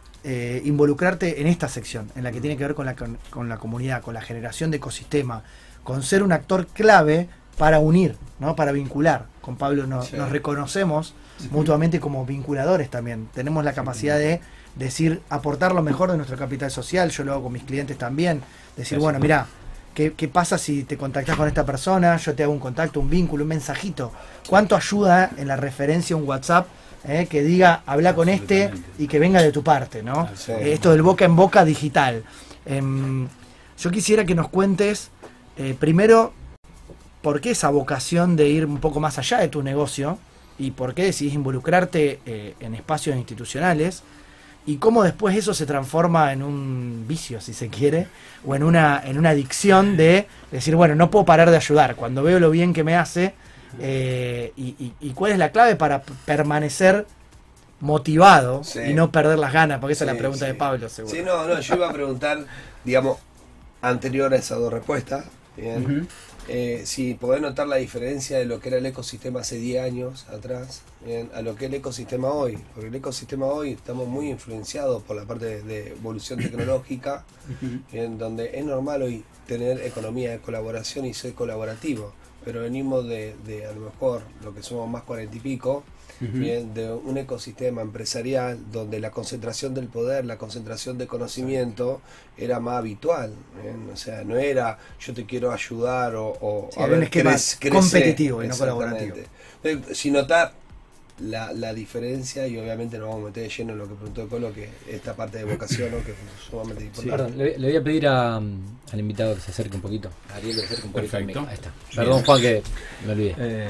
involucrarte en esta sección, en la que tiene que ver con la, con la comunidad, con la generación de ecosistema, con ser un actor clave para unir, ¿no? para vincular. Con Pablo nos, Sí. nos reconocemos mutuamente como vinculadores también. Tenemos la capacidad de decir, aportar lo mejor de nuestro capital social, yo lo hago con mis clientes también, decir, bueno, mira, ¿qué, ¿qué pasa si te contactas con esta persona? Yo te hago un contacto, un vínculo, un mensajito. ¿Cuánto ayuda en la referencia un WhatsApp? eh, que diga, habla con este y que venga de tu parte, ¿no? Sí. Eh, Esto del boca en boca digital. Em, yo quisiera que nos cuentes, eh, primero, por qué esa vocación de ir un poco más allá de tu negocio y por qué decidís involucrarte eh, en espacios institucionales y cómo después eso se transforma en un vicio, si se quiere, o en una, en una adicción de decir, bueno, no puedo parar de ayudar cuando veo lo bien que me hace eh, y, y- y cuál es la clave para permanecer motivado Sí. y no perder las ganas, porque esa es la pregunta sí. de Pablo, seguro. Sí, no, no, yo iba a preguntar, digamos, anterior a esas dos respuestas, bien, eh, si podés notar la diferencia de lo que era el ecosistema hace 10 años atrás, bien, a lo que es el ecosistema hoy. Porque el ecosistema hoy estamos muy influenciados por la parte de, de evolución <coughs> tecnológica, bien, donde es normal hoy tener economía de colaboración y ser colaborativo. Pero venimos de, de a lo mejor lo que somos más cuarenta y pico, Bien, de un ecosistema empresarial donde la concentración del poder, la concentración de conocimiento era más habitual. bien, O sea, no era yo te quiero ayudar o, o Sí, era un esquema competitivo y no colaborativo. Sin notar la, la diferencia y obviamente nos vamos a meter de lleno en lo que preguntó Colo, que esta parte de vocación, ¿no? que es sumamente importante. Perdón, le, le voy a pedir a, mm, al invitado que se acerque un poquito. A Ariel que se acerque un poquito. Perfecto. Ahí está. Perdón, Juan, que me olvidé. Eh,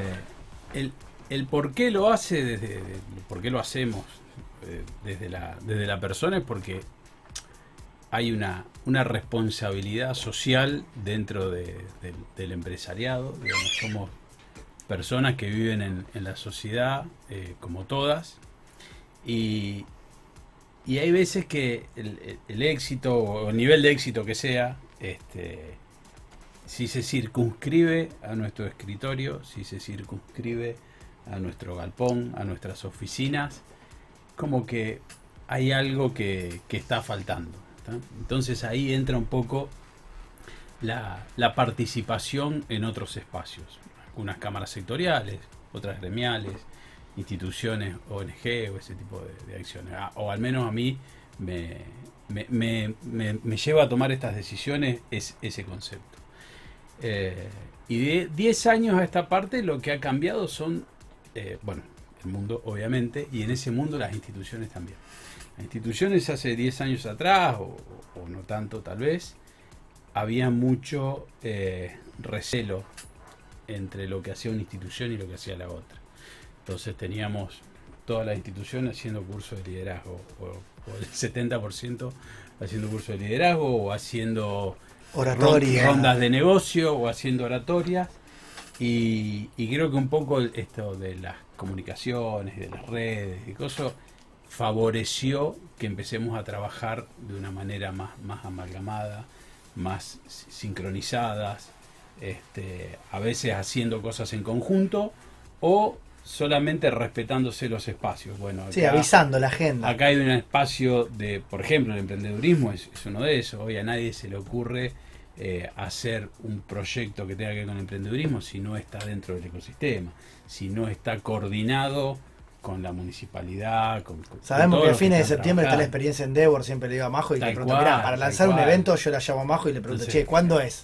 el, el por qué lo hace, por qué lo hacemos eh, desde, la, desde la persona es porque hay una, una responsabilidad social dentro de- del, empresariado. somos personas que viven en, la sociedad eh, como todas y, y hay veces que el éxito o el nivel de éxito que sea, este, si se circunscribe a nuestro escritorio, si se circunscribe a nuestro galpón, a nuestras oficinas, como que hay algo que, que está faltando. Entonces ahí entra un poco la, la participación en otros espacios, algunas cámaras sectoriales, otras gremiales, instituciones ONG o ese tipo de, acciones. Ah, O al menos a mí me, me, me- me- lleva a tomar estas decisiones es ese concepto. Eh, y de 10 años a esta parte lo que ha cambiado son, eh, bueno, el mundo obviamente, y en ese mundo las instituciones también. Las instituciones hace 10 años atrás, o, o no tanto tal vez, había mucho eh, recelo entre lo que hacía una institución y lo que hacía la otra. Entonces teníamos todas las instituciones haciendo cursos de liderazgo, o, o el 70% haciendo cursos de liderazgo, o haciendo Oratoria. ron- rondas de negocio, o haciendo oratorias. Y, y creo que un poco esto de las comunicaciones, de las redes y cosas, favoreció que empecemos a trabajar de una manera más, más amalgamada, más sincronizadas, este, a veces haciendo cosas en conjunto o solamente respetándose los espacios. Bueno, Sí, acá- avisando la agenda. Acá hay un espacio de, por ejemplo, el emprendedurismo es, es uno de esos. Hoy a nadie se le ocurre eh, hacer un proyecto que tenga que ver con emprendedurismo si no está dentro del ecosistema, si no está coordinado con la municipalidad, con, con- Sabemos que a fines de septiembre está la experiencia en Endeavor, siempre le digo a Majo y le pregunto, cual, mirá, para lanzar un evento yo la llamo a Majo y le pregunto, Entonces, che, ¿cuándo es?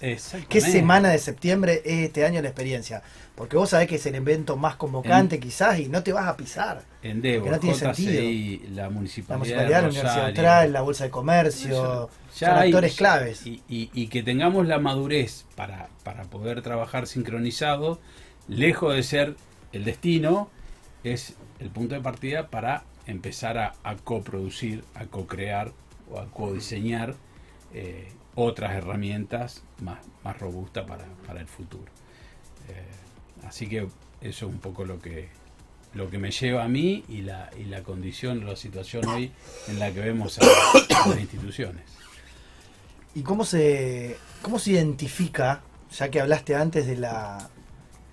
¿Qué semana de septiembre es este año la experiencia? Porque vos sabés que es el evento más convocante quizás y no te vas a pisar. Endeavor, que no tiene JCI, la La municipalidad, municipalidad, de la Universidad Austral, la Bolsa de Comercio, Ya son hay- actores claves. Y, y- y que tengamos la madurez para, para poder trabajar sincronizado, lejos de ser el destino, es el punto de partida para empezar a, coproducir, a co-crear o a co-diseñar eh, otras herramientas más, más robustas para, para el futuro. Eh, así que eso es un poco lo que, lo que me lleva a mí y la, y la condición, la situación hoy en la que vemos a, a las instituciones. ¿Y cómo se, cómo se identifica, ya que hablaste antes de la...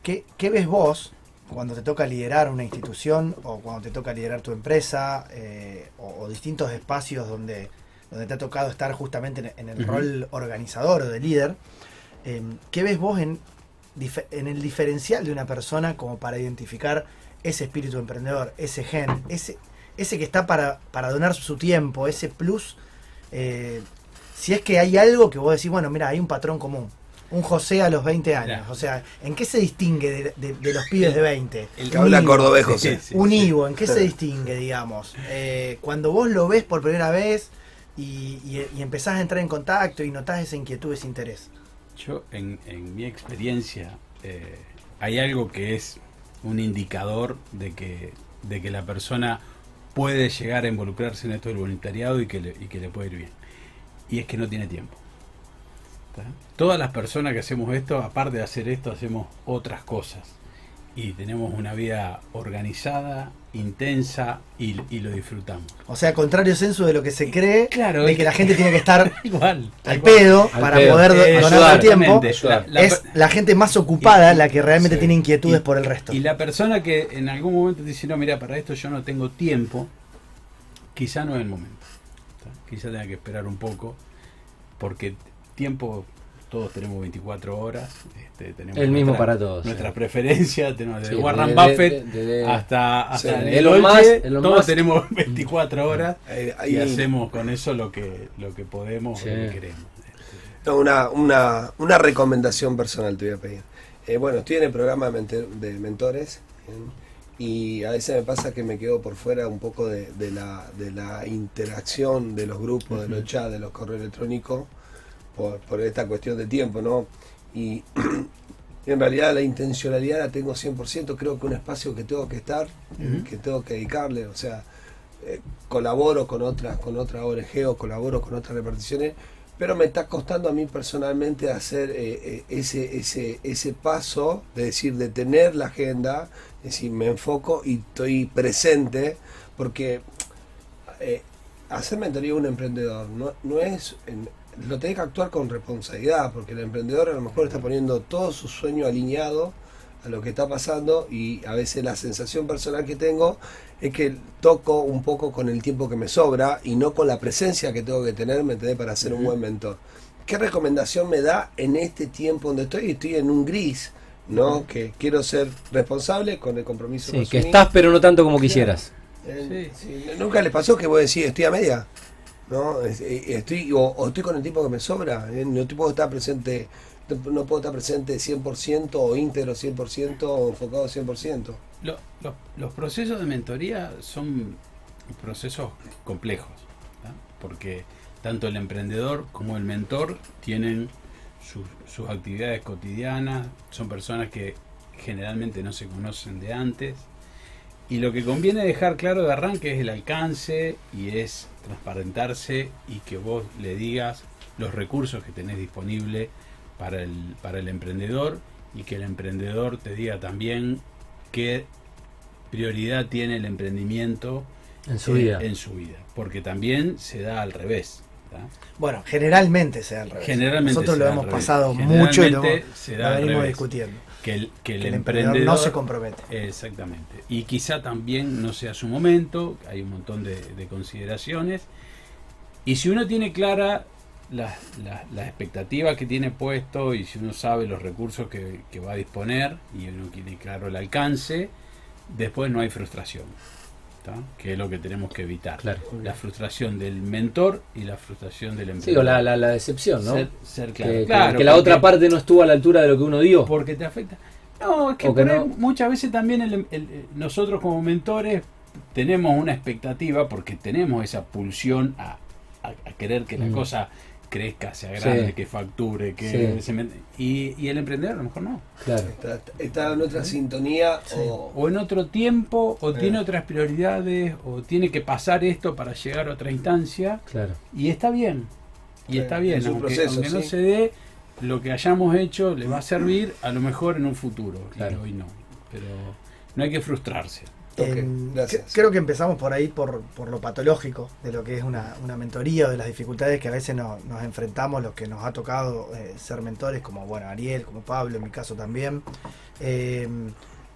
¿Qué, qué ves vos cuando te toca liderar una institución o cuando te toca liderar tu empresa eh, o, o distintos espacios donde, donde te ha tocado estar justamente en, en el rol organizador o de líder? Eh, ¿Qué ves vos en el diferencial de una persona como para identificar ese espíritu emprendedor, ese gen, ese, ese que está para, para donar su tiempo, ese plus? eh, si es que hay algo que vos decís, bueno, mira, hay un patrón común. Un José a los 20 años. O sea, ¿en qué se distingue de, de- de los pibes de 20? El Que habla Ivo. cordobés, José. Sí, sí, un sí. Ivo, ¿en qué se distingue, digamos? Eh, cuando vos lo ves por primera vez y, y- y empezás a entrar en contacto y notás esa inquietud, ese interés. Yo, en, en mi experiencia, eh, hay algo que es un indicador de que, de que la persona puede llegar a involucrarse en esto del voluntariado y que le, y que le puede ir bien. Y es que no tiene tiempo. Todas las personas que hacemos esto, aparte de hacer esto, hacemos otras cosas. Y tenemos una vida organizada, intensa y, y lo disfrutamos. O sea, contrario censo de lo que se cree, Claro, de es que la que- gente tiene que estar <laughs> Igual. al pedo Al para pedo. poder Eh, donar ayudar, el tiempo. La- la- es la gente más ocupada y- la que realmente sí. tiene inquietudes Y- por el resto. Y la persona que en algún momento dice, no, mira, para esto yo no tengo tiempo, quizá no es el momento. Quizá tenga que esperar un poco, porque tiempo todos tenemos 24 horas. este, tenemos El mismo nuestra- para todos, Nuestras sí. preferencias, tenemos desde Sí, Warren de- Buffett de- de- de- hasta, hasta Sí. el Elon Musk, todos Musk. tenemos 24 horas Eh, y ahí- hacemos con eso lo que, lo que podemos Sí. o lo que queremos. No, una, una, una recomendación personal te voy a pedir. Eh, bueno, estoy en el programa de, mentores ¿bien? y a veces me pasa que me quedo por fuera un poco de, de la, de la interacción de los grupos, de los chats, de los correos electrónicos, por, por esta cuestión de tiempo, ¿no? Y <clears throat> en realidad la intencionalidad la tengo 100%, creo que un espacio que tengo que estar, que tengo que dedicarle, o sea, eh, colaboro con otras, con otras ONG o colaboro con otras reparticiones, pero me está costando a mí personalmente hacer eh, eh, ese, ese, ese paso de decir, de tener la agenda, es decir, me enfoco y estoy presente, porque eh, hacer mentoría a un emprendedor no, no es, en- lo tenés que actuar con responsabilidad, porque el emprendedor a lo mejor está poniendo todo su sueño alineado a lo que está pasando y a veces la sensación personal que tengo es que toco un poco con el tiempo que me sobra y no con la presencia que tengo que tener, ¿me entendés? Para ser un buen mentor. ¿Qué recomendación me da en este tiempo donde estoy? Estoy en un gris, ¿no? Que quiero ser responsable con el compromiso Sí, que estás pero no tanto como quisieras. Eh, sí, Nunca les pasó que vos decís, estoy a media. ¿No? Eh, Estoy, o, estoy con el tiempo que me sobra. eh, No puedo estar presente, no- puedo estar presente 100% o íntegro 100% o enfocado 100%. Lo- lo- los procesos de mentoría son procesos complejos, porque tanto el emprendedor como el mentor tienen sus actividades cotidianas, son personas que generalmente no se conocen de antes, y lo que conviene dejar claro de arranque es el alcance y es transparentarse y que vos le digas los recursos que tenés disponible para el, para el emprendedor y que el emprendedor te diga también qué prioridad tiene el emprendimiento En su eh, vida. en su vida, porque también se da al revés. ¿tá? Bueno, generalmente se da al revés. Generalmente Nosotros lo hemos pasado mucho y lo, Generalmente se da lo venimos discutiendo. Que el, que el Que el emprendedor emprendedor no se compromete. Exactamente. Y quizá también no sea su momento, hay un montón de, de consideraciones. Y si uno tiene clara las las- las expectativas que tiene puesto y si uno sabe los recursos que, que va a disponer y uno tiene claro el alcance, después no hay frustración. ¿Tá? Que es lo que tenemos que evitar. Claro. La frustración del mentor y la frustración del Sí, emprendedor. o la, la, la decepción, ¿no? Ser, ser claro. que, que- Claro, que la porque- otra parte no estuvo a la altura de lo que uno dio. porque te afecta. No, es que, que por ahí no. muchas veces también el- el- el- nosotros como mentores tenemos una expectativa porque tenemos esa pulsión a, a- a querer que la Mm. cosa crezca, sea grande, Sí. que facture, que Sí. se y, y el emprendedor a lo mejor no. Claro. Está, está en otra sintonía o, O en otro tiempo, o Eh. tiene otras prioridades, o tiene que pasar esto para llegar a otra instancia, Claro. y está bien. Y Sí, está bien, es un aunque, proceso, aunque no sí. se dé, lo que hayamos hecho le va a servir a lo mejor en un futuro, Claro. y hoy no. Pero no hay que frustrarse. Gracias. creo que empezamos por ahí, por, por lo patológico de lo que es una, una mentoría o de las dificultades que a veces no- nos enfrentamos, los que nos ha tocado eh, ser mentores, como bueno Ariel, como Pablo, en mi caso también. Eh,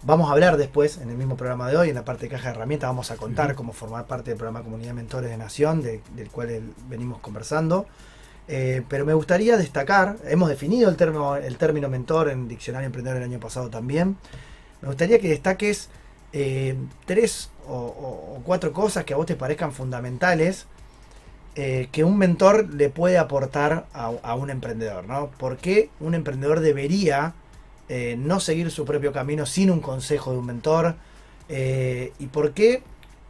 vamos a hablar después, en el mismo programa de hoy, en la parte de caja de herramientas, vamos a contar cómo formar parte del programa Comunidad Mentores de Nación, de- del cual el- venimos conversando. Eh, pero me gustaría destacar, hemos definido el término, el término mentor en Diccionario Emprendedor el año pasado también. Me gustaría que destaques eh, tres o, cuatro cosas que a vos te parezcan fundamentales eh, que un mentor le puede aportar a, a un emprendedor, ¿no? ¿Por qué un emprendedor debería eh, no seguir su propio camino sin un consejo de un mentor? ¿Y por qué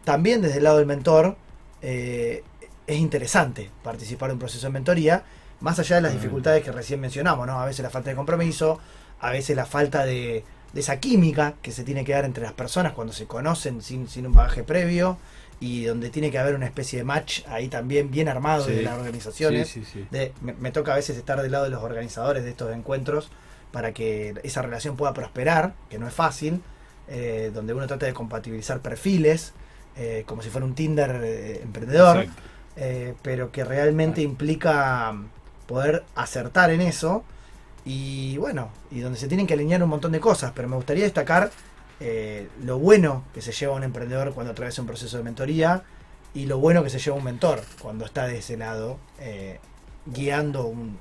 también desde el lado del mentor es interesante participar en un proceso de mentoría, más allá de las Mm. dificultades que recién mencionamos, ¿no? A veces la falta de compromiso, a veces la falta de, de esa química que se tiene que dar entre las personas cuando se conocen sin, sin un bagaje previo y donde tiene que haber una especie de match ahí también bien armado Sí. de las organizaciones. Sí, sí, sí. De- me, me toca a veces estar del lado de los organizadores de estos encuentros para que esa relación pueda prosperar, que no es fácil, eh, donde uno trata de compatibilizar perfiles, eh, como si fuera un Tinder eh, emprendedor, pero que realmente implica poder acertar en eso y bueno, y donde se tienen que alinear un montón de cosas, pero me gustaría destacar eh, lo bueno que se lleva un emprendedor cuando atraviesa un proceso de mentoría y lo bueno que se lleva un mentor cuando está de ese lado eh, guiando un,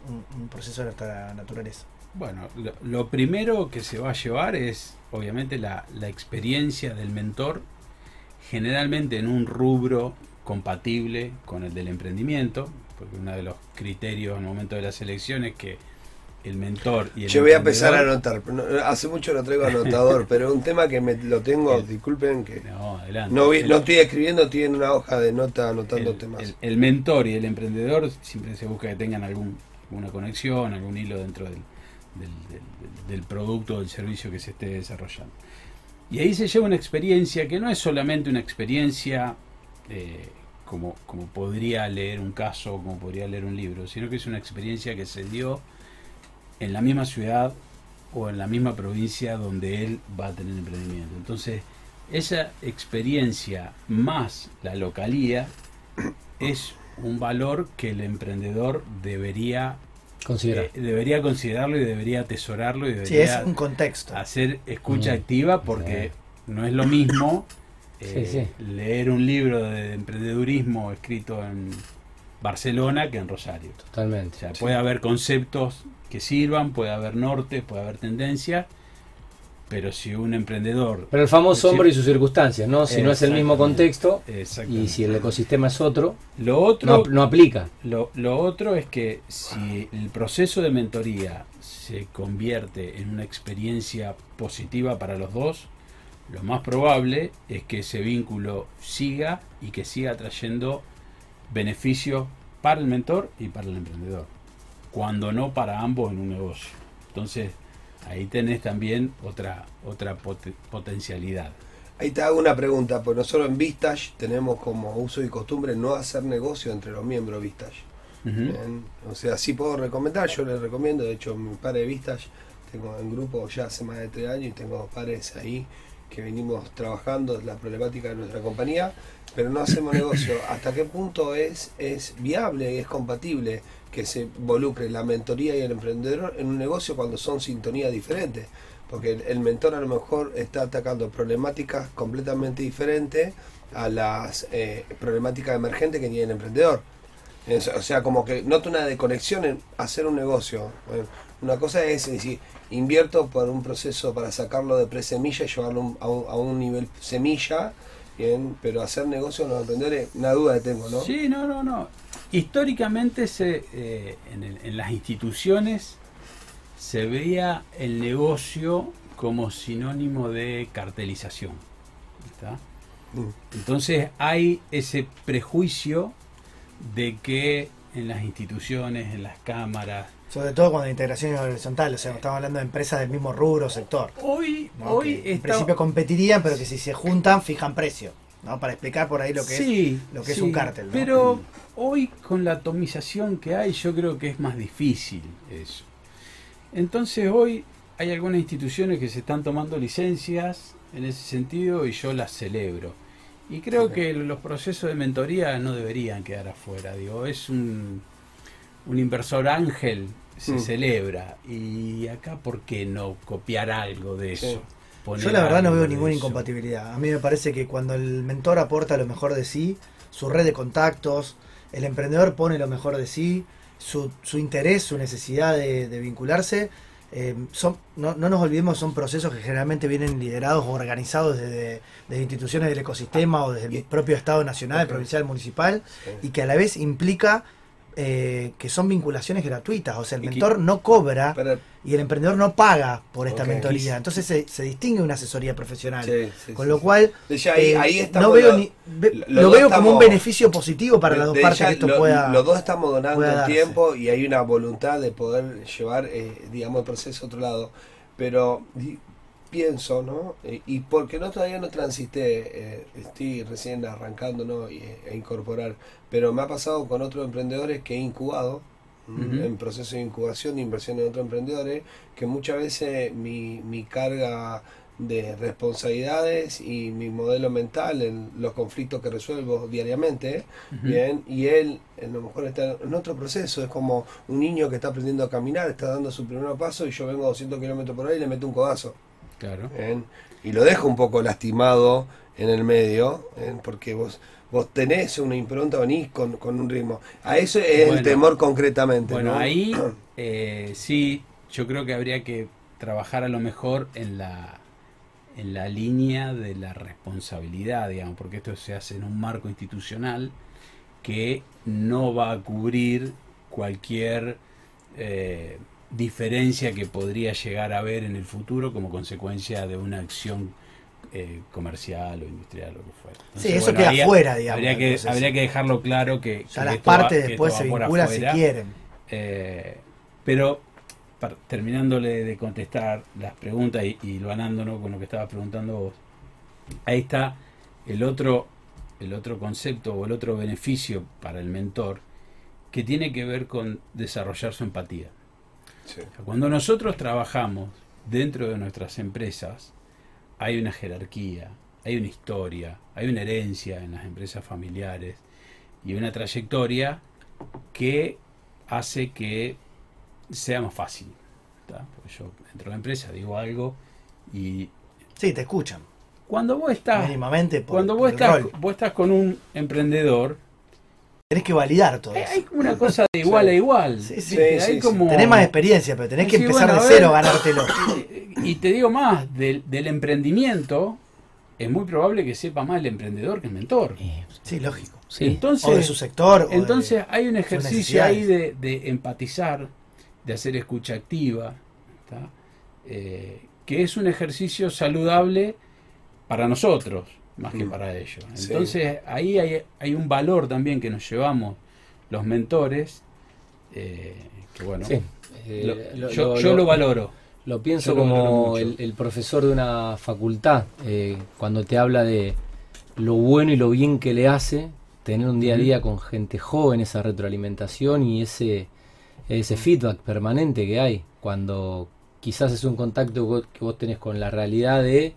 proceso de nuestra naturaleza. Bueno, lo, primero que se va a llevar es, obviamente, la, la experiencia del mentor, generalmente en un rubro compatible con el del emprendimiento, porque uno de los criterios en el momento de la selección es que el mentor y el Yo voy a empezar a anotar. No, hace mucho no traigo anotador, pero un tema que me lo tengo, disculpen que No, adelante. no, vi- El- no estoy escribiendo, estoy en una hoja de nota anotando temas. el- mentor y el emprendedor siempre se busca que tengan algún, alguna conexión, algún hilo dentro del, del, del- del producto o del servicio que se esté desarrollando. Y ahí se lleva una experiencia que no es solamente una experiencia eh, como, como podría leer un caso o como podría leer un libro, sino que es una experiencia que se dio en la misma ciudad o en la misma provincia donde él va a tener emprendimiento. Entonces, esa experiencia más la localía es un valor que el emprendedor debería Considera. eh, debería considerarlo y debería atesorarlo y Sí, debería es un contexto. hacer escucha Mm. activa porque no es lo mismo eh, Sí, leer un libro de emprendedurismo escrito en Barcelona que en Rosario. Totalmente. O sea, puede haber conceptos que sirvan, puede haber norte, puede haber tendencia, pero si un emprendedor... Pero el famoso hombre y sus circunstancias, ¿no? Si no es el mismo contexto y si el ecosistema es otro, Lo otro, no, no aplica. Lo, lo otro es que si el proceso de mentoría se convierte en una experiencia positiva para los dos, lo más probable es que ese vínculo siga y que siga trayendo beneficios para el mentor y para el emprendedor, cuando no para ambos en un negocio. Entonces, ahí tenés también otra, otra pot- potencialidad. Ahí te hago una pregunta, pues nosotros en Vistage tenemos como uso y costumbre no hacer negocio entre los miembros Vistage. O sea, sí puedo recomendar, yo les recomiendo, de hecho mi padre de Vistage, tengo en grupo ya hace más de tres años y tengo dos pares ahí que venimos trabajando la problemática de nuestra compañía, pero no hacemos negocio. ¿Hasta qué punto es, es viable y es compatible que se involucre la mentoría y el emprendedor en un negocio cuando son sintonías diferentes? Porque el, mentor a lo mejor está atacando problemáticas completamente diferentes a las eh, problemáticas emergentes que tiene el emprendedor. O sea, como que noto una desconexión en hacer un negocio. Bueno, una cosa es decir, invierto por un proceso para sacarlo de pre-semilla y llevarlo a un nivel semilla, bien, pero hacer negocio con los emprendedores, una duda que tengo, ¿no? Sí, no, no, no. Históricamente se, eh, en, el- en las instituciones se veía el negocio como sinónimo de cartelización. ¿está? Mm. Entonces hay ese prejuicio de que en las instituciones, en las cámaras, Sobre todo cuando la integración es horizontal, o sea, estamos hablando de empresas del mismo rubro o sector. hoy, ¿no? hoy que en está- principio competirían, pero que si se juntan, fijan precio. ¿no? Para explicar por ahí lo que es lo que es un cártel. ¿no? Pero hoy con la atomización que hay, yo creo que es más difícil eso. Entonces hoy hay algunas instituciones que se están tomando licencias en ese sentido y yo las celebro. Y creo que los procesos de mentoría no deberían quedar afuera. Digo, es un, un inversor ángel, se Mm. celebra. Y acá, ¿por qué no copiar algo de eso? Sí. Yo la verdad no veo ninguna eso? incompatibilidad. A mí me parece que cuando el mentor aporta lo mejor de sí, su red de contactos, el emprendedor pone lo mejor de sí, su, su interés, su necesidad de, de vincularse, eh, son, no, no nos olvidemos, son procesos que generalmente vienen liderados o organizados desde, desde instituciones del ecosistema o desde el Y- propio Estado nacional, provincial, municipal, Sí. y que a la vez implica eh, que son vinculaciones gratuitas. O sea, el mentor no cobra y el emprendedor no paga por esta mentoría. Entonces se, se distingue una asesoría profesional. sí, sí, Con lo cual, ya ahí, eh, ahí estamos no veo lo- ni, ve- lo- lo los veo como un beneficio positivo para las dos partes que esto lo- pueda. Los dos estamos donando el tiempo y hay una voluntad de poder llevar, eh, digamos, el proceso a otro lado. Pero pienso, ¿no? Eh, y porque no todavía no transité, eh, estoy recién arrancando, ¿no? Y, eh, a incorporar, pero me ha pasado con otros emprendedores que he incubado, ¿m? Ujú. en proceso de incubación de inversión en otros emprendedores, que muchas veces mi, mi carga de responsabilidades y mi modelo mental en los conflictos que resuelvo diariamente, bien, y él a lo mejor está en otro proceso, es como un niño que está aprendiendo a caminar, está dando su primer paso y yo vengo a 200 kilómetros por hora y le meto un codazo. Claro. ¿bien? Y lo dejo un poco lastimado en el medio, ¿bien? porque vos vos tenés una impronta, venís con, con un ritmo. A eso es el temor concretamente. Bueno, ¿no? ahí <clears throat> eh, sí, yo creo que habría que trabajar a lo mejor en la en la línea de la responsabilidad, digamos, porque esto se hace en un marco institucional que no va a cubrir cualquier eh, diferencia que podría llegar a haber en el futuro como consecuencia de una acción eh, comercial o industrial o lo que fuera. Sí, eso queda habría- fuera, digamos, Habría que, proceso. habría que dejarlo claro que, Ya que las va- partes después se vinculan si quieren. Eh, pero terminándole de contestar las preguntas y, y lo anándonos con lo que estabas preguntando vos, ahí está el otro, el otro concepto o el otro beneficio para el mentor que tiene que ver con desarrollar su empatía. Sí. O sea, Cuando nosotros trabajamos dentro de nuestras empresas, hay una jerarquía, hay una historia, hay una herencia en las empresas familiares y una trayectoria que hace que sea más fácil. ¿tá? Porque yo entro a la empresa, digo algo y Sí, te escuchan. cuando vos estás, Mínimamente por, cuando vos estás, vos estás con un emprendedor, Tenés que validar todo hay eso. hay como una cosa de igual a igual. Sí, sí. ¿viste? Sí, Hay sí, como- Tenés más experiencia, pero tenés que Sí, empezar bueno, de cero a ganártelo. Y te digo más, del, del emprendimiento, es muy probable que sepa más el emprendedor que el mentor. Sí, lógico. Sí. Entonces, O de su sector. o de- entonces hay un ejercicio ahí de, de empatizar, de hacer escucha activa. Eh, que es un ejercicio saludable para nosotros, más que Mm. para ellos. Sí. Entonces ahí hay, hay un valor también que nos llevamos los mentores, eh, que bueno, Sí. lo- Eh, lo- yo, lo- yo lo- lo valoro. Lo pienso Yo como el, el profesor de una facultad, eh, cuando te habla de lo bueno y lo bien que le hace tener un día a día con gente joven, esa retroalimentación y ese, ese feedback permanente que hay, cuando quizás es un contacto que vos tenés con la realidad de,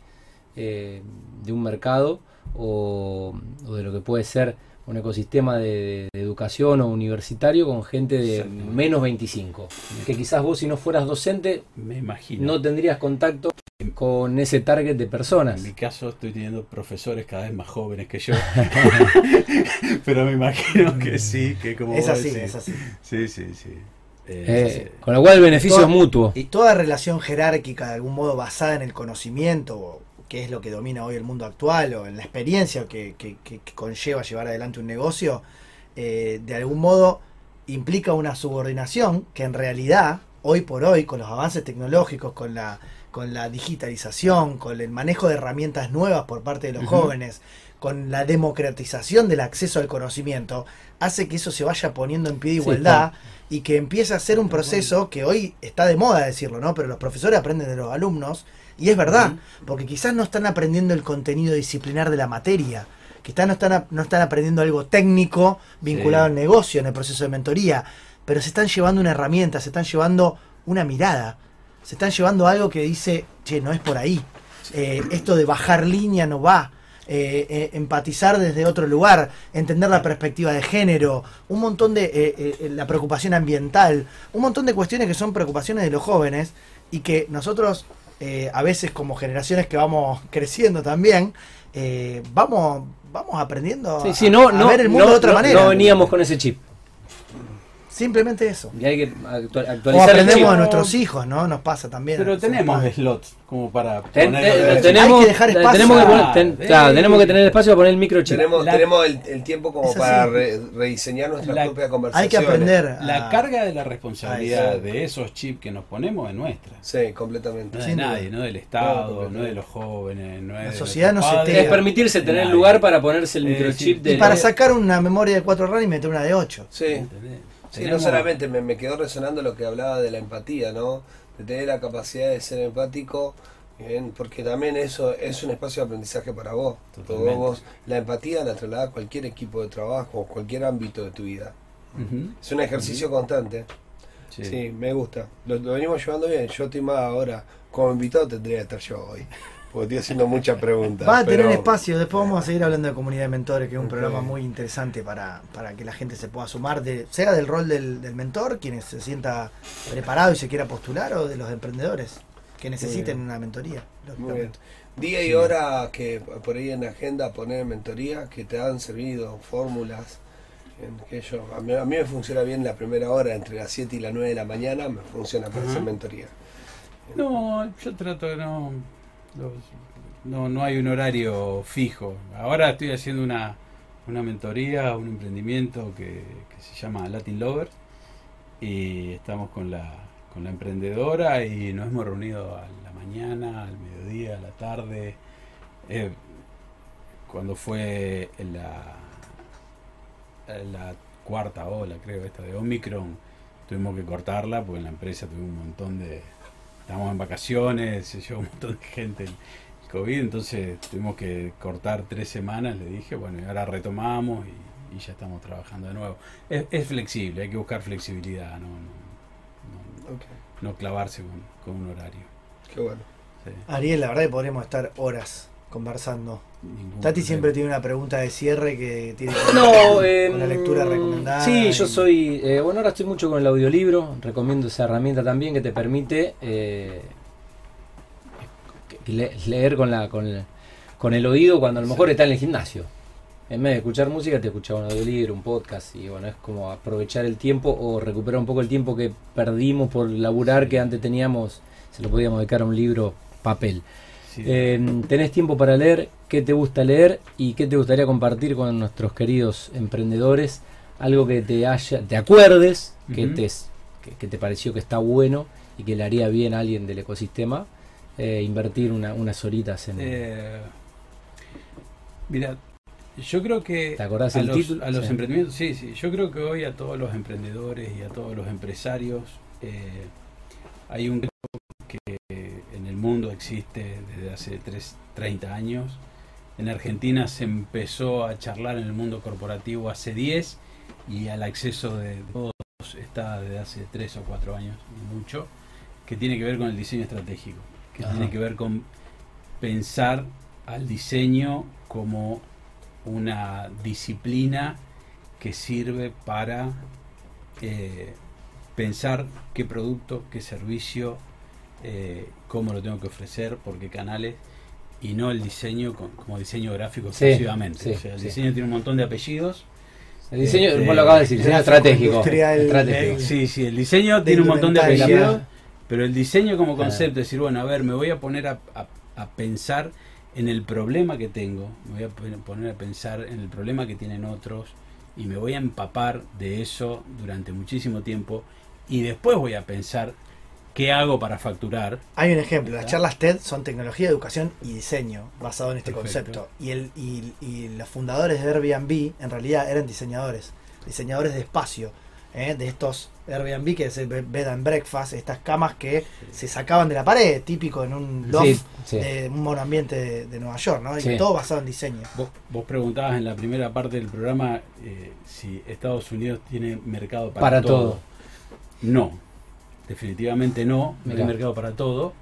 eh, de un mercado o, o de lo que puede ser un ecosistema de, de educación o universitario con gente de menos 25, que quizás vos si no fueras docente Me imagino. no tendrías contacto con ese target de personas. En mi caso estoy teniendo profesores cada vez más jóvenes que yo. <laughs> Pero me imagino que sí, que como Es así, decís. es así. Sí, sí, sí. Eh, Eh, con lo cual el beneficio es mutuo. Y toda relación jerárquica, de algún modo basada en el conocimiento, o que es lo que domina hoy el mundo actual, o en la experiencia que, que- que- que conlleva llevar adelante un negocio, eh, de algún modo implica una subordinación que en realidad, hoy por hoy, con los avances tecnológicos, con la, con la digitalización, con el manejo de herramientas nuevas por parte de los jóvenes, con la democratización del acceso al conocimiento, hace que eso se vaya poniendo en pie de Sí, igualdad y que empiece a ser un proceso que hoy está de moda decirlo, ¿no? Pero los profesores aprenden de los alumnos y es verdad, porque quizás no están aprendiendo el contenido disciplinar de la materia, quizás no están, no están aprendiendo algo técnico vinculado Sí. al negocio en el proceso de mentoría, pero se están llevando una herramienta, se están llevando una mirada, se están llevando algo que dice, che, no es por ahí, Eh, esto de bajar línea no va. eh, eh, empatizar desde otro lugar, entender la perspectiva de género, un montón de eh, la preocupación ambiental, un montón de cuestiones que son preocupaciones de los jóvenes y que nosotros eh, a veces como generaciones que vamos creciendo también eh, vamos vamos aprendiendo Sí, a, sí, no, a no, ver el mundo no- de otra manera. no veníamos con ese chip. Simplemente eso. Y hay que O aprendemos de nuestros hijos, ¿no? Nos pasa también. Pero tenemos slots como para Ten- tenemos, Hay que dejar espacio. tenemos que poner- ten- Ah, claro, eh. tenemos que tener espacio para poner el microchip. Tenemos, La- tenemos el, el tiempo como para re- rediseñar nuestra La- propia Hay conversación. que aprender. La a- carga de la responsabilidad de esos chips que nos ponemos es nuestra. Sí, completamente. No de nadie, no del Estado, No, no de los jóvenes, no es La sociedad no se padres, tea. Es permitirse tener nadie. lugar para ponerse el Eh, microchip sí. de Y para sacar una memoria de 4 RAM y meter una de 8. Sí. ¿Entendés? Sí, no solamente me, me quedó resonando lo que hablaba de la empatía, ¿no? De tener la capacidad de ser empático Bien, porque también eso es un espacio de aprendizaje para vos. Totalmente. vos la empatía la trasladás a cualquier equipo de trabajo, cualquier ámbito de tu vida. Es un ejercicio constante. Sí. Sí. me gusta. Lo, lo venimos llevando bien. Yo estoy más ahora, como invitado tendría que estar yo hoy. <laughs> Porque estoy haciendo muchas preguntas. Va a tener pero- espacio, después vamos a seguir hablando de comunidad de mentores, que es un programa muy interesante para, para que la gente se pueda sumar, de, sea del rol del, del mentor, quienes se sienta preparado y se quiera postular, o de los emprendedores que necesiten una mentoría. Muy bien. Día y hora que por ahí en la agenda poner mentoría que te han servido, fórmulas. en que yo, a, mí, a mí me funciona bien la primera hora, entre las 7 y las 9 de la mañana, me funciona para Ajá. hacer mentoría. No, yo trato de no, no. No hay un horario fijo. Ahora estoy haciendo una, una mentoría, un emprendimiento que, se llama Latin Lover. Y estamos con la, con la emprendedora y nos hemos reunido a la mañana, al mediodía, a la tarde. Eh, cuando fue la, la cuarta ola, creo, esta de Omicron, tuvimos que cortarla porque en la empresa tuvimos un montón de. Estábamos en vacaciones, se llevó un montón de gente el COVID, entonces tuvimos que cortar tres semanas, le dije, bueno, y ahora retomamos y, y ya estamos trabajando de nuevo. Es, es flexible, hay que buscar flexibilidad, no, no, no- Ok, no clavarse con, con un horario. qué bueno. sí, Ariel, la verdad que podríamos estar horas conversando. ningún Tati problema. siempre tiene una pregunta de cierre que tiene que <coughs> No, con eh, la lectura recomendada. Sí, yo soy. eh, bueno, ahora estoy mucho con el audiolibro. Recomiendo esa herramienta también que te permite eh, leer con, la, con, el, con el oído cuando a lo mejor está en el gimnasio. En vez de escuchar música, te escuchaba un audiolibro, un podcast. Y bueno, es como aprovechar el tiempo o recuperar un poco el tiempo que perdimos por laburar que antes teníamos. Se lo podíamos dedicar a un libro papel. Sí. Eh, ¿Tenés tiempo para leer? ¿Qué te gusta leer? ¿Y qué te gustaría compartir con nuestros queridos emprendedores? Algo que te haya, te acuerdes, que, te, que, que te pareció que está bueno y que le haría bien a alguien del ecosistema. eh, invertir una- unas horitas en... Eh, mira, yo creo que ¿Te acordás a el los, título? a los Sí. emprendimientos, sí, sí, yo creo que hoy a todos los emprendedores y a todos los empresarios eh, hay un que en el mundo existe desde hace tres- 30 años. En Argentina se empezó a charlar en el mundo corporativo hace 10 y al acceso de todos está desde hace 3 o 4 años, mucho, que tiene que ver con el diseño estratégico, que Ajá. tiene que ver con pensar al diseño como una disciplina que sirve para eh, pensar qué producto, qué servicio, eh, cómo lo tengo que ofrecer, por qué canales, y no el diseño con- como diseño gráfico Sí, exclusivamente. sí, o sea, el sí. diseño tiene un montón de apellidos. El diseño, Este, vos lo acabas de decir, diseño estratégico. estratégico. Eh, sí, sí, el diseño tiene un montón de apellidos, pero el diseño como concepto, es decir, bueno, a ver, me voy a poner a, a- a pensar en el problema que tengo, me voy a pon- poner a pensar en el problema que tienen otros y me voy a empapar de eso durante muchísimo tiempo y después voy a pensar qué hago para facturar. Hay un ejemplo, las charlas TED son tecnología, educación y diseño basado en este Perfecto. concepto. Y, el, y, y los fundadores de Airbnb en realidad eran diseñadores, diseñadores de espacio, ¿eh? de estos Airbnb que es el bed and breakfast, estas camas que se sacaban de la pared, típico en un loft Sí, sí. de un monoambiente de, de Nueva York, ¿no? Y Sí. todo basado en diseño. Vos, vos preguntabas en la primera parte del programa eh, si Estados Unidos tiene mercado para, Para todo. todo. No, definitivamente no, no hay mercado para todo,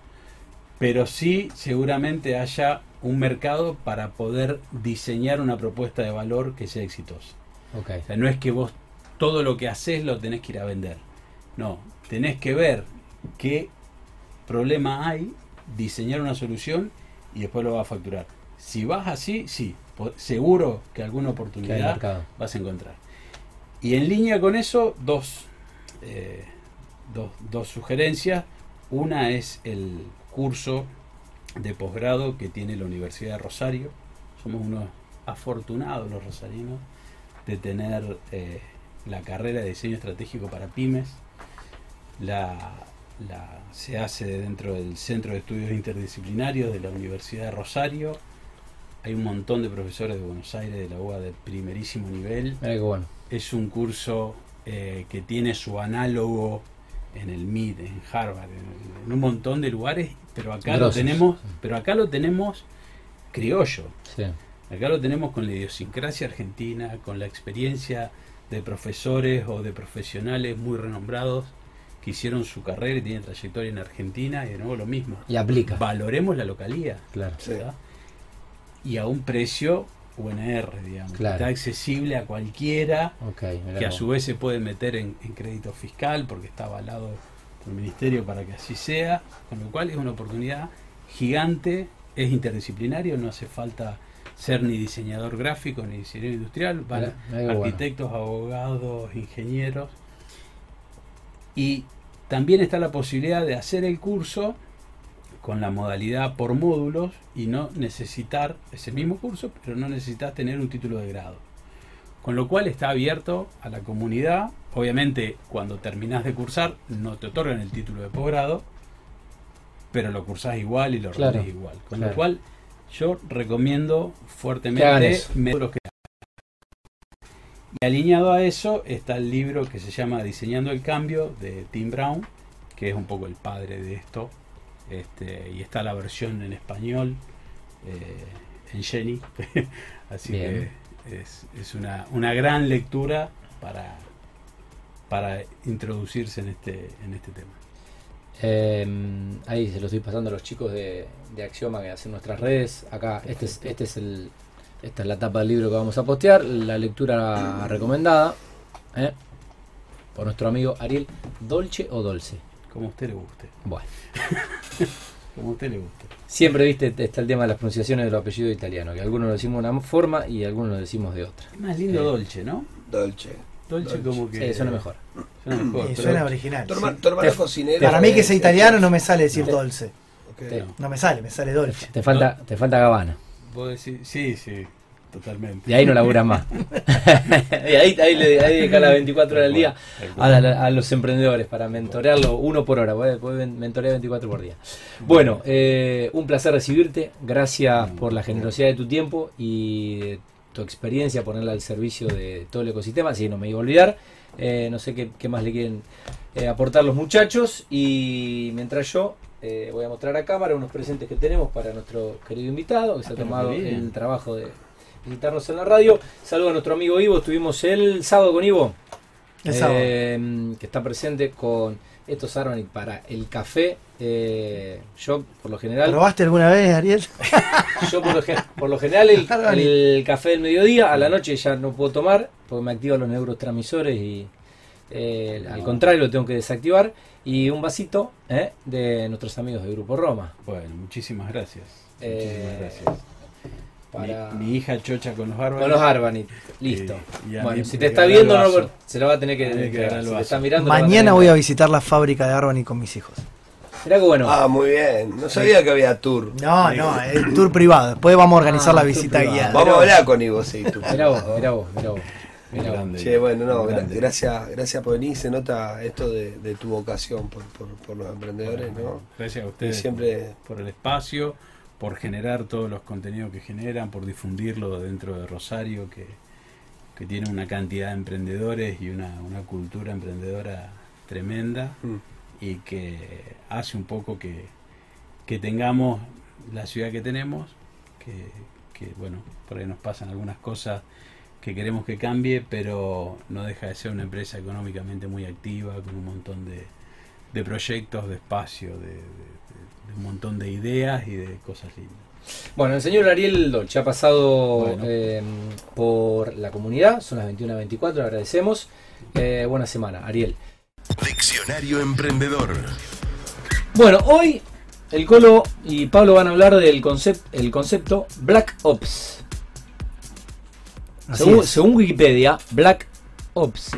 pero sí seguramente haya un mercado para poder diseñar una propuesta de valor que sea exitosa. Ok. O sea, no es que vos todo lo que haces lo tenés que ir a vender. No, tenés que ver qué problema hay, diseñar una solución y después lo vas a facturar. Si vas así, sí, seguro que alguna oportunidad vas a encontrar. Y en línea con eso, dos, eh, dos, dos sugerencias. Una es el curso de posgrado que tiene la Universidad de Rosario. Somos unos afortunados los rosarinos de tener eh, la carrera de diseño estratégico para pymes. La, la- se hace dentro del Centro de Estudios Interdisciplinarios de la Universidad de Rosario. Hay un montón de profesores de Buenos Aires, de la UBA de primerísimo nivel. Bueno. Es un curso eh, que tiene su análogo en el MIT, en Harvard, en, en un montón de lugares, pero acá lo tenemos, pero acá lo tenemos criollo. Sí. Acá lo tenemos con la idiosincrasia argentina, con la experiencia de profesores o de profesionales muy renombrados que hicieron su carrera y tienen trayectoria en Argentina y de nuevo lo mismo. Y aplica. Valoremos la localía. Claro. Y a un precio UNR, digamos. Claro. Está accesible a cualquiera que a su vez se puede meter en, en crédito fiscal porque está avalado por el ministerio para que así sea, con lo cual es una oportunidad gigante, es interdisciplinario, no hace falta ser ni diseñador gráfico ni diseñador industrial, bueno. arquitectos, abogados, ingenieros y también está la posibilidad de hacer el curso con la modalidad por módulos y no necesitar ese mismo curso, pero no necesitas tener un título de grado. Con lo cual está abierto a la comunidad. Obviamente, cuando terminás de cursar, no te otorgan el título de posgrado, pero lo cursás igual y lo Claro, rendís igual. Con claro. lo cual, yo recomiendo fuertemente módulos que y alineado a eso está el libro que se llama Diseñando el Cambio de Tim Brown, que es un poco el padre de esto. Este, y está la versión en español eh, en Jenny. <laughs> Así Bien. que es, es una, una gran lectura para, para introducirse en este, en este tema. Eh, ahí se lo estoy pasando a los chicos de, de Axioma que hacen nuestras redes. Acá, este es, este es el, esta es la tapa del libro que vamos a postear. La lectura recomendada ¿eh? por nuestro amigo Ariel. ¿Dolce o Dolce? Como a usted le guste. Bueno, <laughs> Como a usted le guste. siempre viste está el tema de las pronunciaciones de los apellidos italianos, que algunos lo decimos de una forma y algunos lo decimos de otra. Es más lindo Eh. Dolce, ¿no? Dolce. Dolce, Dolce. como que. Sí, suena mejor. Suena mejor. Y pero- suena original. Tu, sí. herma- tu hermano Te- cocinero. Para mí que es- es italiano no me sale decir dolce. No me sale, me sale dolce. Te falta, te falta. Vos decís- sí, sí, totalmente. Y ahí no laburas más. <laughs> <laughs> y ahí, ahí, le, ahí deja las 24 horas al día a, los emprendedores para mentorearlo uno por hora. Puedes puedes mentorear 24 por día. Bueno, eh, un placer recibirte. Gracias por la generosidad de tu tiempo y de tu experiencia, ponerla al servicio de todo el ecosistema. Así que no me iba a olvidar. Eh, no sé qué, qué más le quieren eh, aportar los muchachos. Y mientras yo voy a mostrar a cámara unos presentes que tenemos para nuestro querido invitado que se ha Ah, tomado el trabajo de visitarnos en la radio. Saludo a nuestro amigo Ivo. Estuvimos el sábado con Ivo. El sábado. Eh, que está presente con estos Arbanit para el café. Eh, yo, por lo general, ¿Probaste alguna vez, Ariel? <laughs> yo por lo, por lo general el, café del mediodía, a la noche ya no puedo tomar porque me activan los neurotransmisores y eh, al contrario lo tengo que desactivar. Y un vasito eh, de nuestros amigos de Grupo Roma. Bueno, muchísimas gracias. Eh, Muchísimas gracias. Para... Mi, mi hija chocha con los árboles. Con los Arbanit, listo. Y- y a bueno, mí si te está viendo. Norbert, se lo va a tener que, que entregar. dar el Si te vaso. está mirando, Mañana que voy a visitar la fábrica de Arbany con mis hijos. Mirá que bueno. Ah, muy bien. No sabía que había tour. No, no, es tour privado. Después vamos a organizar Ah, la tour visita guiada. Vamos a hablar con Ivo, sí, tú. Mirá vos, mirá vos, mirá vos. Mirá vos. Grande. Che, bueno, no, Grande. gra- gracias, gracias por venir. Se nota esto de, de tu vocación por, por, por los emprendedores, ¿no? Gracias a Y ustedes siempre por el espacio, por generar todos los contenidos que generan, por difundirlo dentro de Rosario, que, que tiene una cantidad de emprendedores y una, una cultura emprendedora tremenda mm, y que hace un poco que, que tengamos la ciudad que tenemos, que, que, bueno, por ahí nos pasan algunas cosas que queremos que cambie, pero no deja de ser una empresa económicamente muy activa, con un montón de, de proyectos, de espacio, de, de- de- un montón de ideas y de cosas lindas. Bueno, el señor Ariel Dolce ha pasado Bueno. eh, por la comunidad, son las 21.24, le agradecemos. Eh, buena semana, Ariel. Diccionario Emprendedor. Bueno, hoy el Colo y Pablo van a hablar del concept, el concepto Black Ops. Según Wikipedia, Black Ops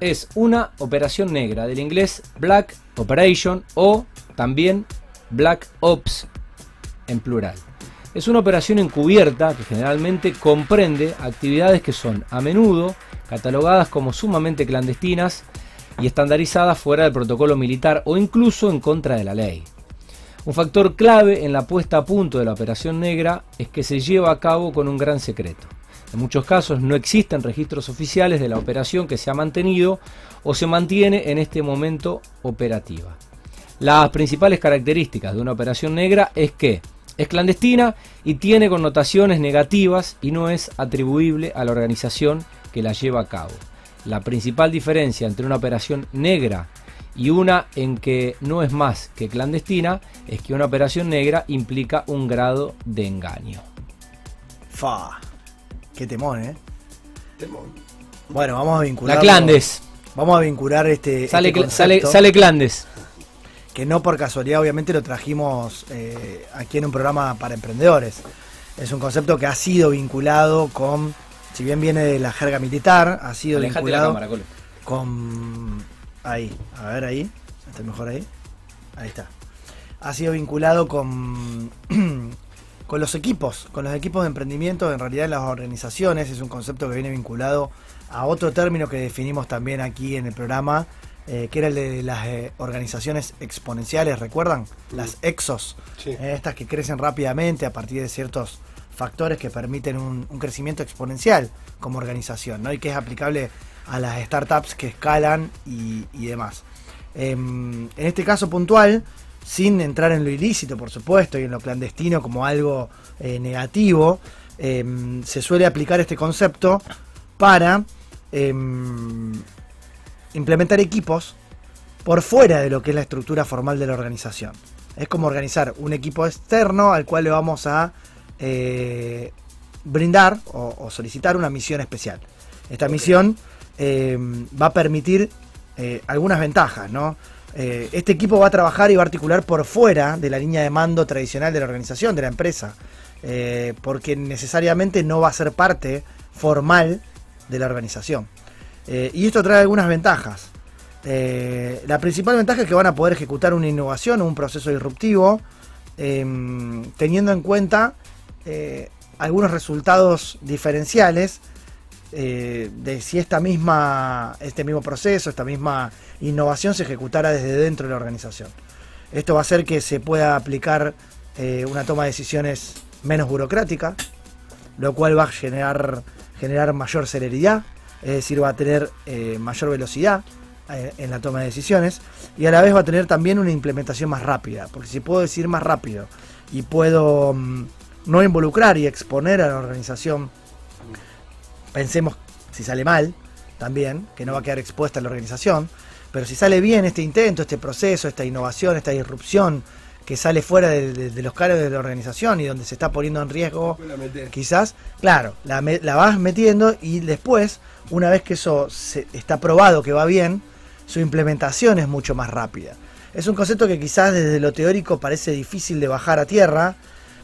es una operación negra, del inglés Black Operation o también Black Ops en plural. Es una operación encubierta que generalmente comprende actividades que son a menudo catalogadas como sumamente clandestinas y estandarizadas fuera del protocolo militar o incluso en contra de la ley. Un factor clave en la puesta a punto de la operación negra es que se lleva a cabo con un gran secreto. En muchos casos no existen registros oficiales de la operación que se ha mantenido o se mantiene en este momento operativa. Las principales características de una operación negra es que es clandestina y tiene connotaciones negativas y no es atribuible a la organización que la lleva a cabo. La principal diferencia entre una operación negra y una en que no es más que clandestina es que una operación negra implica un grado de engaño. Fa. Qué temón, ¿eh? Temón. Bueno, vamos a vincular. La Clandes. Vamos a vincular este. Sale, este sale, sale Clandes. Que no por casualidad, obviamente, lo trajimos eh, aquí en un programa para emprendedores. Es un concepto que ha sido vinculado con. Si bien viene de la jerga militar, ha sido Alejate vinculado cámara, con. Ahí, a ver ahí. ¿Está mejor ahí? Ahí está. Ha sido vinculado con. <clears throat> con los equipos, con los equipos de emprendimiento, en realidad las organizaciones, es un concepto que viene vinculado a otro término que definimos también aquí en el programa, eh, que era el de las eh, organizaciones exponenciales, ¿recuerdan? Las exos, Sí. eh, estas que crecen rápidamente a partir de ciertos factores que permiten un, un crecimiento exponencial como organización, ¿no? Y que es aplicable a las startups que escalan y, y demás. Em, en este caso puntual, sin entrar en lo ilícito, por supuesto, y en lo clandestino como algo eh, negativo, em, se suele aplicar este concepto para em, implementar equipos por fuera de lo que es la estructura formal de la organización. Es como organizar un equipo externo al cual le vamos a eh, brindar o, o solicitar una misión especial. Esta misión eh, va a permitir eh, algunas ventajas, ¿no? Este equipo va a trabajar y va a articular por fuera de la línea de mando tradicional de la organización, de la empresa, porque necesariamente no va a ser parte formal de la organización. Eh, y esto trae algunas ventajas. Eh, la principal ventaja es que van a poder ejecutar una innovación o un proceso disruptivo, em, teniendo en cuenta eh, algunos resultados diferenciales de si esta misma, este mismo proceso, esta misma innovación se ejecutara desde dentro de la organización. Esto va a hacer que se pueda aplicar una toma de decisiones menos burocrática, lo cual va a generar, generar mayor celeridad, es decir, va a tener eh, mayor velocidad eh, en la toma de decisiones y a la vez va a tener también una implementación más rápida, porque si puedo decir más rápido y puedo mm, no involucrar y exponer a la organización, pensemos si sale mal también, que no va a quedar expuesta a la organización, pero si sale bien este intento, este proceso, esta innovación, esta disrupción que sale fuera de, de- de los cargos de la organización y donde se está poniendo en riesgo quizás, claro, la vas metiendo y después, una vez que eso se- está probado que va bien, su implementación es mucho más rápida. Es un concepto que quizás desde lo teórico parece difícil de bajar a tierra,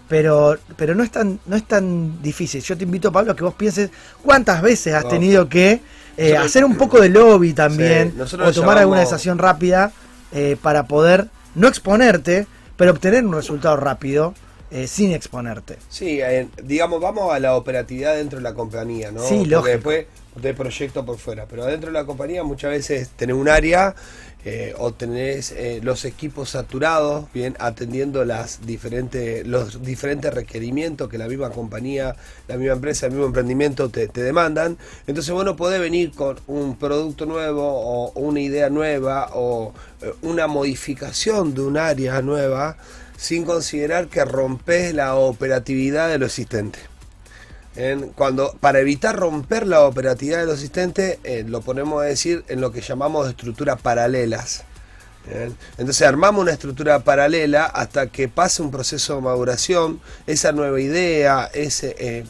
pero, pero no, es tan, no es tan difícil. Yo te invito, Pablo, a que vos pienses cuántas veces has tenido que eh, hacer un poco de lobby también, Sí, o tomar alguna decisión rápida eh, para poder no exponerte, pero obtener un resultado rápido eh, sin exponerte. Sí, digamos, vamos a la operatividad dentro de la compañía, ¿no? Sí, Porque lógico. después de proyecto por fuera, pero dentro de la compañía muchas veces tenés un área eh, o tenés eh, los equipos saturados, bien atendiendo las diferentes, los diferentes requerimientos que la misma compañía, la misma empresa, el mismo emprendimiento te, te demandan. Entonces vos no podés venir con un producto nuevo o una idea nueva o eh, una modificación de un área nueva sin considerar que rompes la operatividad de lo existente. Cuando, para evitar romper la operatividad de lo existente, eh, lo ponemos a decir en lo que llamamos estructuras paralelas. Entonces armamos una estructura paralela hasta que pase un proceso de maduración, esa nueva idea, ese, eh,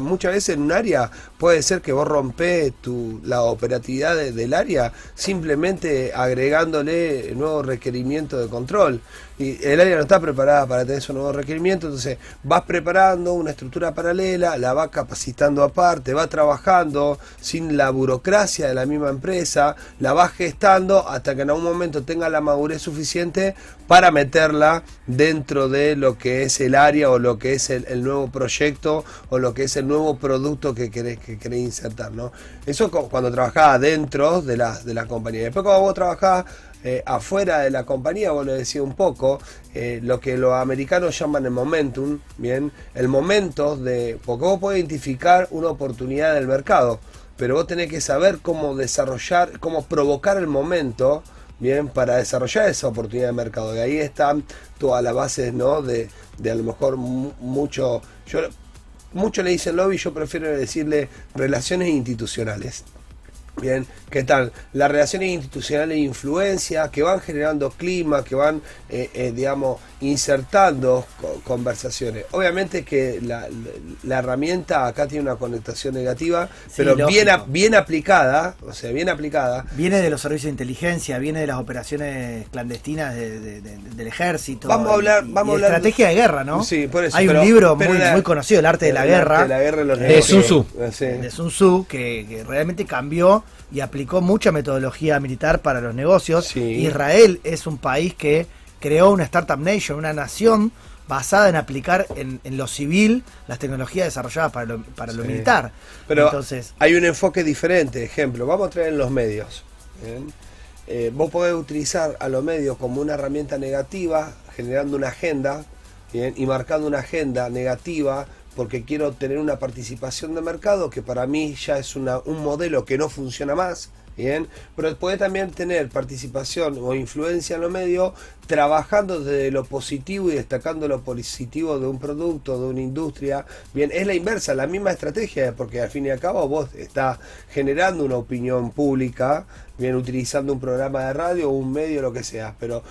muchas veces en un área puede ser que vos rompés tu, la operatividad de- del área simplemente agregándole nuevos requerimientos de control. Y el área no está preparada para tener esos nuevos requerimientos, entonces vas preparando una estructura paralela, la vas capacitando aparte, va trabajando sin la burocracia de la misma empresa, la vas gestando hasta que en algún momento tenga la madurez suficiente para meterla dentro de lo que es el área o lo que es el, el nuevo proyecto o lo que es el nuevo producto que querés, que querés insertar, ¿no? Eso cu- cuando trabajás dentro de la, de la compañía. Después cuando vos trabajás eh, afuera de la compañía, vos lo decís un poco, eh, lo que los americanos llaman el momentum, ¿bien? El momento de... Porque vos podés identificar una oportunidad del mercado, pero vos tenés que saber cómo desarrollar, cómo provocar el momento, bien, para desarrollar esa oportunidad de mercado. Y ahí están todas las bases, ¿no? De, de a lo mejor mu- mucho, yo, mucho le dicen lobby, yo prefiero decirle relaciones institucionales. Bien, ¿qué tal? Las relaciones institucionales de influencia que van generando clima, que van, eh, eh, digamos, insertando co- conversaciones. Obviamente que la, la- la herramienta acá tiene una connotación negativa, Sí, pero bien, lógico. bien aplicada, o sea, bien aplicada, Viene de los servicios de inteligencia, viene de las operaciones clandestinas de- de- de- del ejército. Vamos a hablar- y- vamos y a hablar- estrategia de guerra, ¿no? Sí, por eso, Hay pero- un libro muy, la- muy conocido, El arte de la guerra, de la guerra y los De negocios. Sun Eh, sí. de Sun Tzu, que, que realmente cambió y aplicó mucha metodología militar para los negocios. Sí. Israel es un país que creó una Startup Nation, una nación basada en aplicar en, en lo civil las tecnologías desarrolladas para lo, para lo militar. Pero Entonces, hay un enfoque diferente. Ejemplo, vamos a traer en los medios. ¿bien? Eh, vos podés utilizar a los medios como una herramienta negativa, generando una agenda ¿bien? y marcando una agenda negativa porque quiero tener una participación de mercado que para mí ya es un modelo que no funciona más. Bien, pero podés también tener participación o influencia en los medios trabajando desde lo positivo y destacando lo positivo de un producto, de una industria. Bien, es la inversa, la misma estrategia, porque al fin y al cabo vos estás generando una opinión pública, bien, utilizando un programa de radio un medio, lo que sea, pero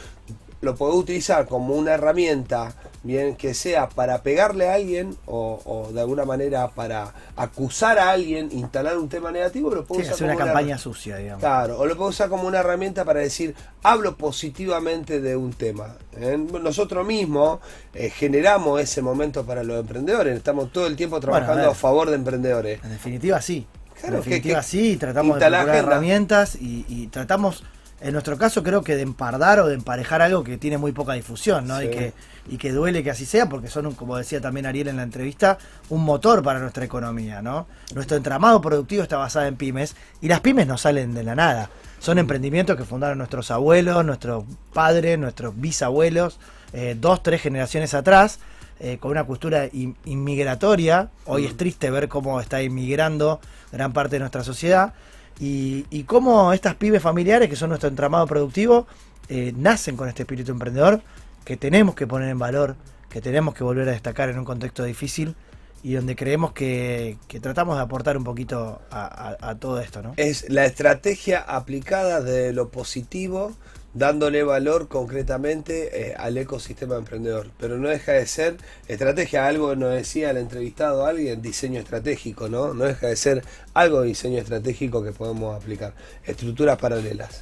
lo podés utilizar como una herramienta, bien, que sea para pegarle a alguien o, o de alguna manera para acusar a alguien, instalar un tema negativo, lo sí, podés usar hacer una como campaña sucia, digamos. Claro, o lo puedo usar como una herramienta para decir, hablo positivamente de un tema. ¿eh? Nosotros mismos eh, generamos ese momento para los emprendedores, estamos todo el tiempo trabajando ver. a favor de emprendedores. En definitiva, sí. Claro, en que- definitiva, que sí. Tratamos de procurar agenda. herramientas y, y tratamos, en nuestro caso, creo que de empardar o de emparejar algo que tiene muy poca difusión, ¿no? Y, que, y que duele que así sea, porque son, como decía también Ariel en la entrevista, un motor para nuestra economía, ¿no? Nuestro entramado productivo está basado en pymes y las pymes no salen de la nada. Son emprendimientos que fundaron nuestros abuelos, nuestros padres, nuestros bisabuelos, eh, dos, tres generaciones atrás eh, con una cultura in- inmigratoria. Hoy es triste ver cómo está inmigrando gran parte de nuestra sociedad. Y, y cómo estas pibes familiares, que son nuestro entramado productivo, eh, nacen con este espíritu emprendedor que tenemos que poner en valor, que tenemos que volver a destacar en un contexto difícil y donde creemos que, que tratamos de aportar un poquito a, a- a todo esto, ¿no? Es la estrategia aplicada de lo positivo, dándole valor concretamente eh, al ecosistema emprendedor. Pero no deja de ser estrategia, algo que nos decía el entrevistado alguien, diseño estratégico, ¿no? No deja de ser algo de diseño estratégico que podemos aplicar. Estructuras paralelas.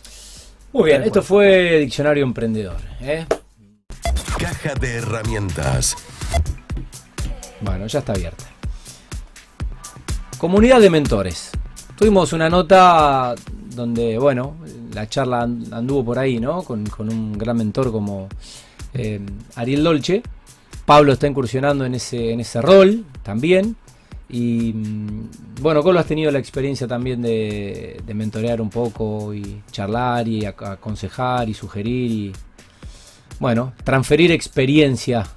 Muy bien, esto fue Diccionario Emprendedor. ¿eh? Caja de herramientas. Bueno, ya está abierta. Comunidad de mentores. Tuvimos una nota donde, bueno, la charla and- anduvo por ahí, ¿no? Con, con un gran mentor como eh, Ariel Dolce. Pablo está incursionando en ese, en ese rol también. Y mm, bueno, Colo has tenido la experiencia también de, de mentorear un poco y charlar y ac- aconsejar y sugerir y bueno, transferir experiencia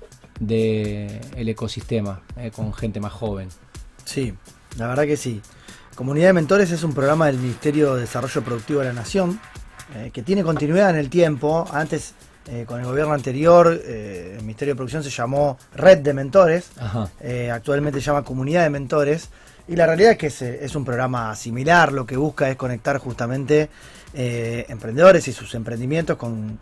del ecosistema eh, con gente más joven. Sí, la verdad que sí. Comunidad de Mentores es un programa del Ministerio de Desarrollo Productivo de la Nación eh, que tiene continuidad en el tiempo. Antes, eh, con el gobierno anterior, eh, el Ministerio de Producción se llamó Red de Mentores. Actualmente se llama Comunidad de Mentores. Y la realidad es que es, es un programa similar. Lo que busca es conectar justamente emprendedores y sus emprendimientos con,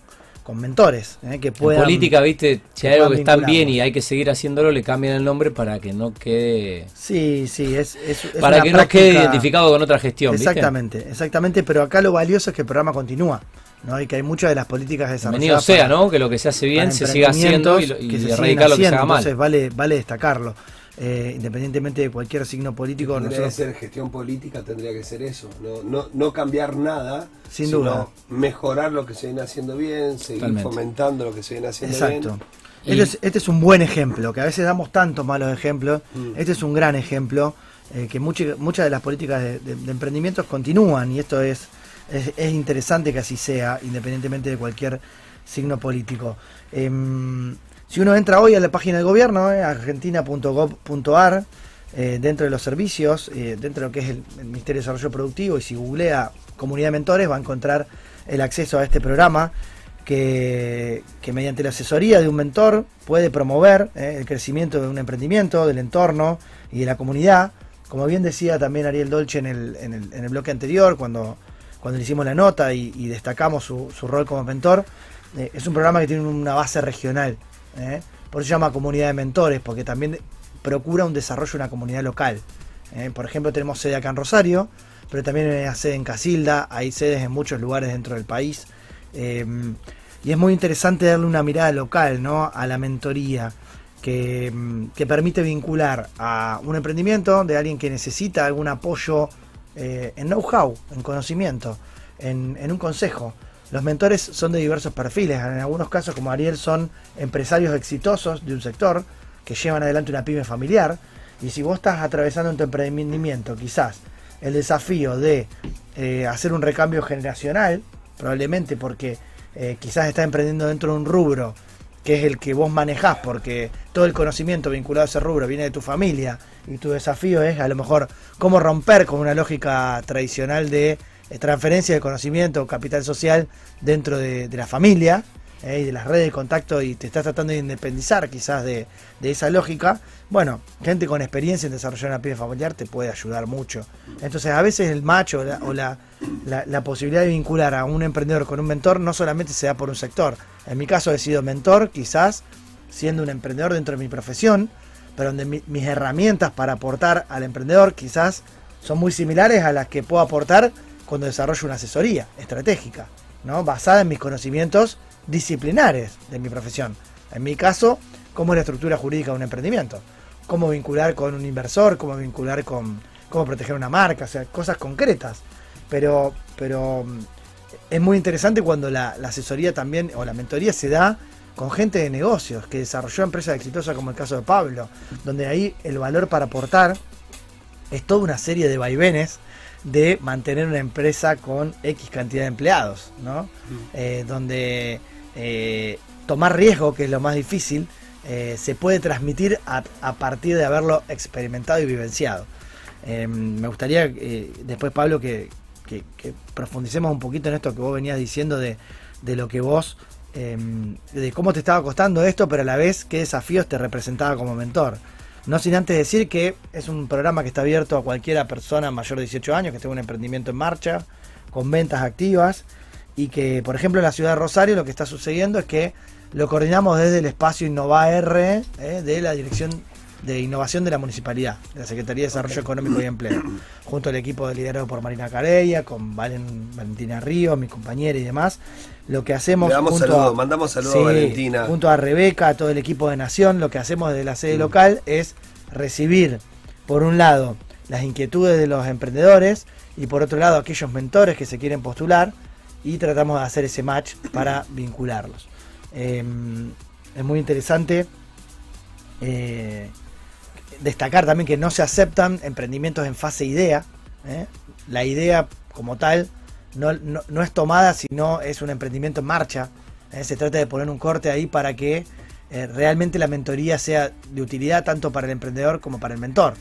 con mentores. eh, que En puedan, política, viste, si hay algo que están bien y hay que seguir haciéndolo, le cambian el nombre para que no quede. Sí, sí, es, es- es para que no quede identificado con otra gestión, ¿viste? Exactamente, exactamente, pero acá lo valioso es que el programa continúa, ¿no? Y que hay muchas de las políticas desarrolladas. Bienvenido sea, para- ¿no? Que lo que se hace bien se siga haciendo y, y que se erradicar lo que se haga mal. Entonces vale, vale destacarlo. Eh, independientemente de cualquier signo político, Tendría que nosotros ser gestión política, tendría que ser eso. No, no, no cambiar nada, Sin sino duda. mejorar lo que se viene haciendo bien, seguir Totalmente. fomentando lo que se viene haciendo Exacto. bien. Este, es, este es un buen ejemplo, que a veces damos tantos malos ejemplos. Mm. Este es un gran ejemplo, eh, que muchas de las políticas de, de- de emprendimientos continúan y esto es, es, es interesante que así sea, independientemente de cualquier signo político. Em, si uno entra hoy a la página del gobierno, eh, argentina.gov.ar, eh, dentro de los servicios, eh, dentro de lo que es el, Ministerio de Desarrollo Productivo, y si googlea Comunidad de Mentores, va a encontrar el acceso a este programa que, mediante la asesoría de un mentor puede promover el crecimiento de un emprendimiento, del entorno y de la comunidad. Como bien decía también Ariel Dolce en el, en el, en el bloque anterior, cuando, cuando le hicimos la nota y, destacamos su, rol como mentor, es un programa que tiene una base regional. Eh. Por eso se llama Comunidad de Mentores, porque también procura un desarrollo de una comunidad local. eh. Por ejemplo, tenemos sede acá en Rosario, pero también hay sede en Casilda, hay sedes en muchos lugares dentro del país. Eh, y es muy interesante darle una mirada local ¿no? a la mentoría que, mm, permite vincular a un emprendimiento de alguien que necesita algún apoyo en know-how, en conocimiento, en, en un consejo. Los mentores son de diversos perfiles, en algunos casos como Ariel son empresarios exitosos de un sector que llevan adelante una pyme familiar. Y si vos estás atravesando en tu emprendimiento quizás el desafío de eh, hacer un recambio generacional, probablemente porque eh, quizás estás emprendiendo dentro de un rubro que es el que vos manejás, porque todo el conocimiento vinculado a ese rubro viene de tu familia y tu desafío es a lo mejor cómo romper con una lógica tradicional de transferencia de conocimiento capital social dentro de, la familia eh, y de las redes de contacto y te estás tratando de independizar quizás de, esa lógica, bueno, gente con experiencia en desarrollar una pyme familiar te puede ayudar mucho. Entonces a veces el macho o la, la, posibilidad de vincular a un emprendedor con un mentor no solamente se da por un sector. En mi caso he sido mentor quizás siendo un emprendedor dentro de mi profesión, pero donde mi- mis herramientas para aportar al emprendedor quizás son muy similares a las que puedo aportar cuando desarrollo una asesoría estratégica, ¿no? basada en mis conocimientos disciplinares de mi profesión. En mi caso, cómo es la estructura jurídica de un emprendimiento, cómo vincular con un inversor, cómo vincular con cómo proteger una marca, o sea, cosas concretas. Pero, pero mm, es muy interesante cuando la, la asesoría también o la mentoría se da con gente de negocios que desarrolló empresas exitosas como el caso de Pablo, donde ahí el valor para aportar es toda una serie de vaivenes de mantener una empresa con X cantidad de empleados, ¿no? Eh, donde eh, tomar riesgo, que es lo más difícil, eh, se puede transmitir a, a partir de haberlo experimentado y vivenciado. Eh, me gustaría después, Pablo, que, que- que profundicemos un poquito en esto que vos venías diciendo de, de lo que vos, eh, de cómo te estaba costando esto, pero a la vez qué desafíos te representaba como mentor. No sin antes decir que es un programa que está abierto a cualquiera persona mayor de 18 años que tenga un emprendimiento en marcha, con ventas activas, y que, por ejemplo, en la ciudad de Rosario lo que está sucediendo es que lo coordinamos desde el espacio Innova R eh, de la Dirección de Innovación de la Municipalidad, de la Secretaría de Desarrollo Económico y Empleo, junto al equipo de liderado por Marina Careya, con Valen- Valentina Ríos, mi compañera y demás. Lo que hacemos Le damos junto saludos, a- mandamos saludos Sí, a Valentina. Junto a Rebeca, a todo el equipo de Nación, lo que hacemos desde la sede Mm. local es recibir, por un lado, las inquietudes de los emprendedores y por otro lado, aquellos mentores que se quieren postular y tratamos de hacer ese match para <clears throat> vincularlos. Eh, es muy interesante eh, destacar también que no se aceptan emprendimientos en fase idea. ¿eh? La idea como tal no, es tomada, sino es un emprendimiento en marcha. ¿eh? Se trata de poner un corte ahí para que eh, realmente la mentoría sea de utilidad tanto para el emprendedor como para el mentor.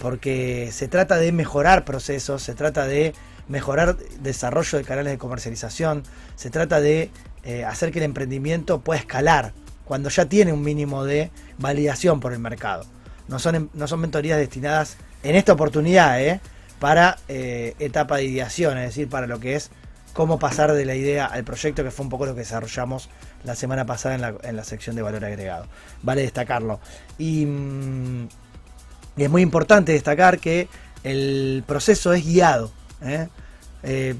Porque se trata de mejorar procesos, se trata de mejorar desarrollo de canales de comercialización, se trata de eh, hacer que el emprendimiento pueda escalar cuando ya tiene un mínimo de validación por el mercado. No son, no son mentorías destinadas en esta oportunidad ¿eh? Para eh, etapa de ideación, es decir, para lo que es cómo pasar de la idea al proyecto, que fue un poco lo que desarrollamos la semana pasada en la, sección de valor agregado. Vale destacarlo. Y, mm, y es muy importante destacar que el proceso es guiado. ¿eh? Eh,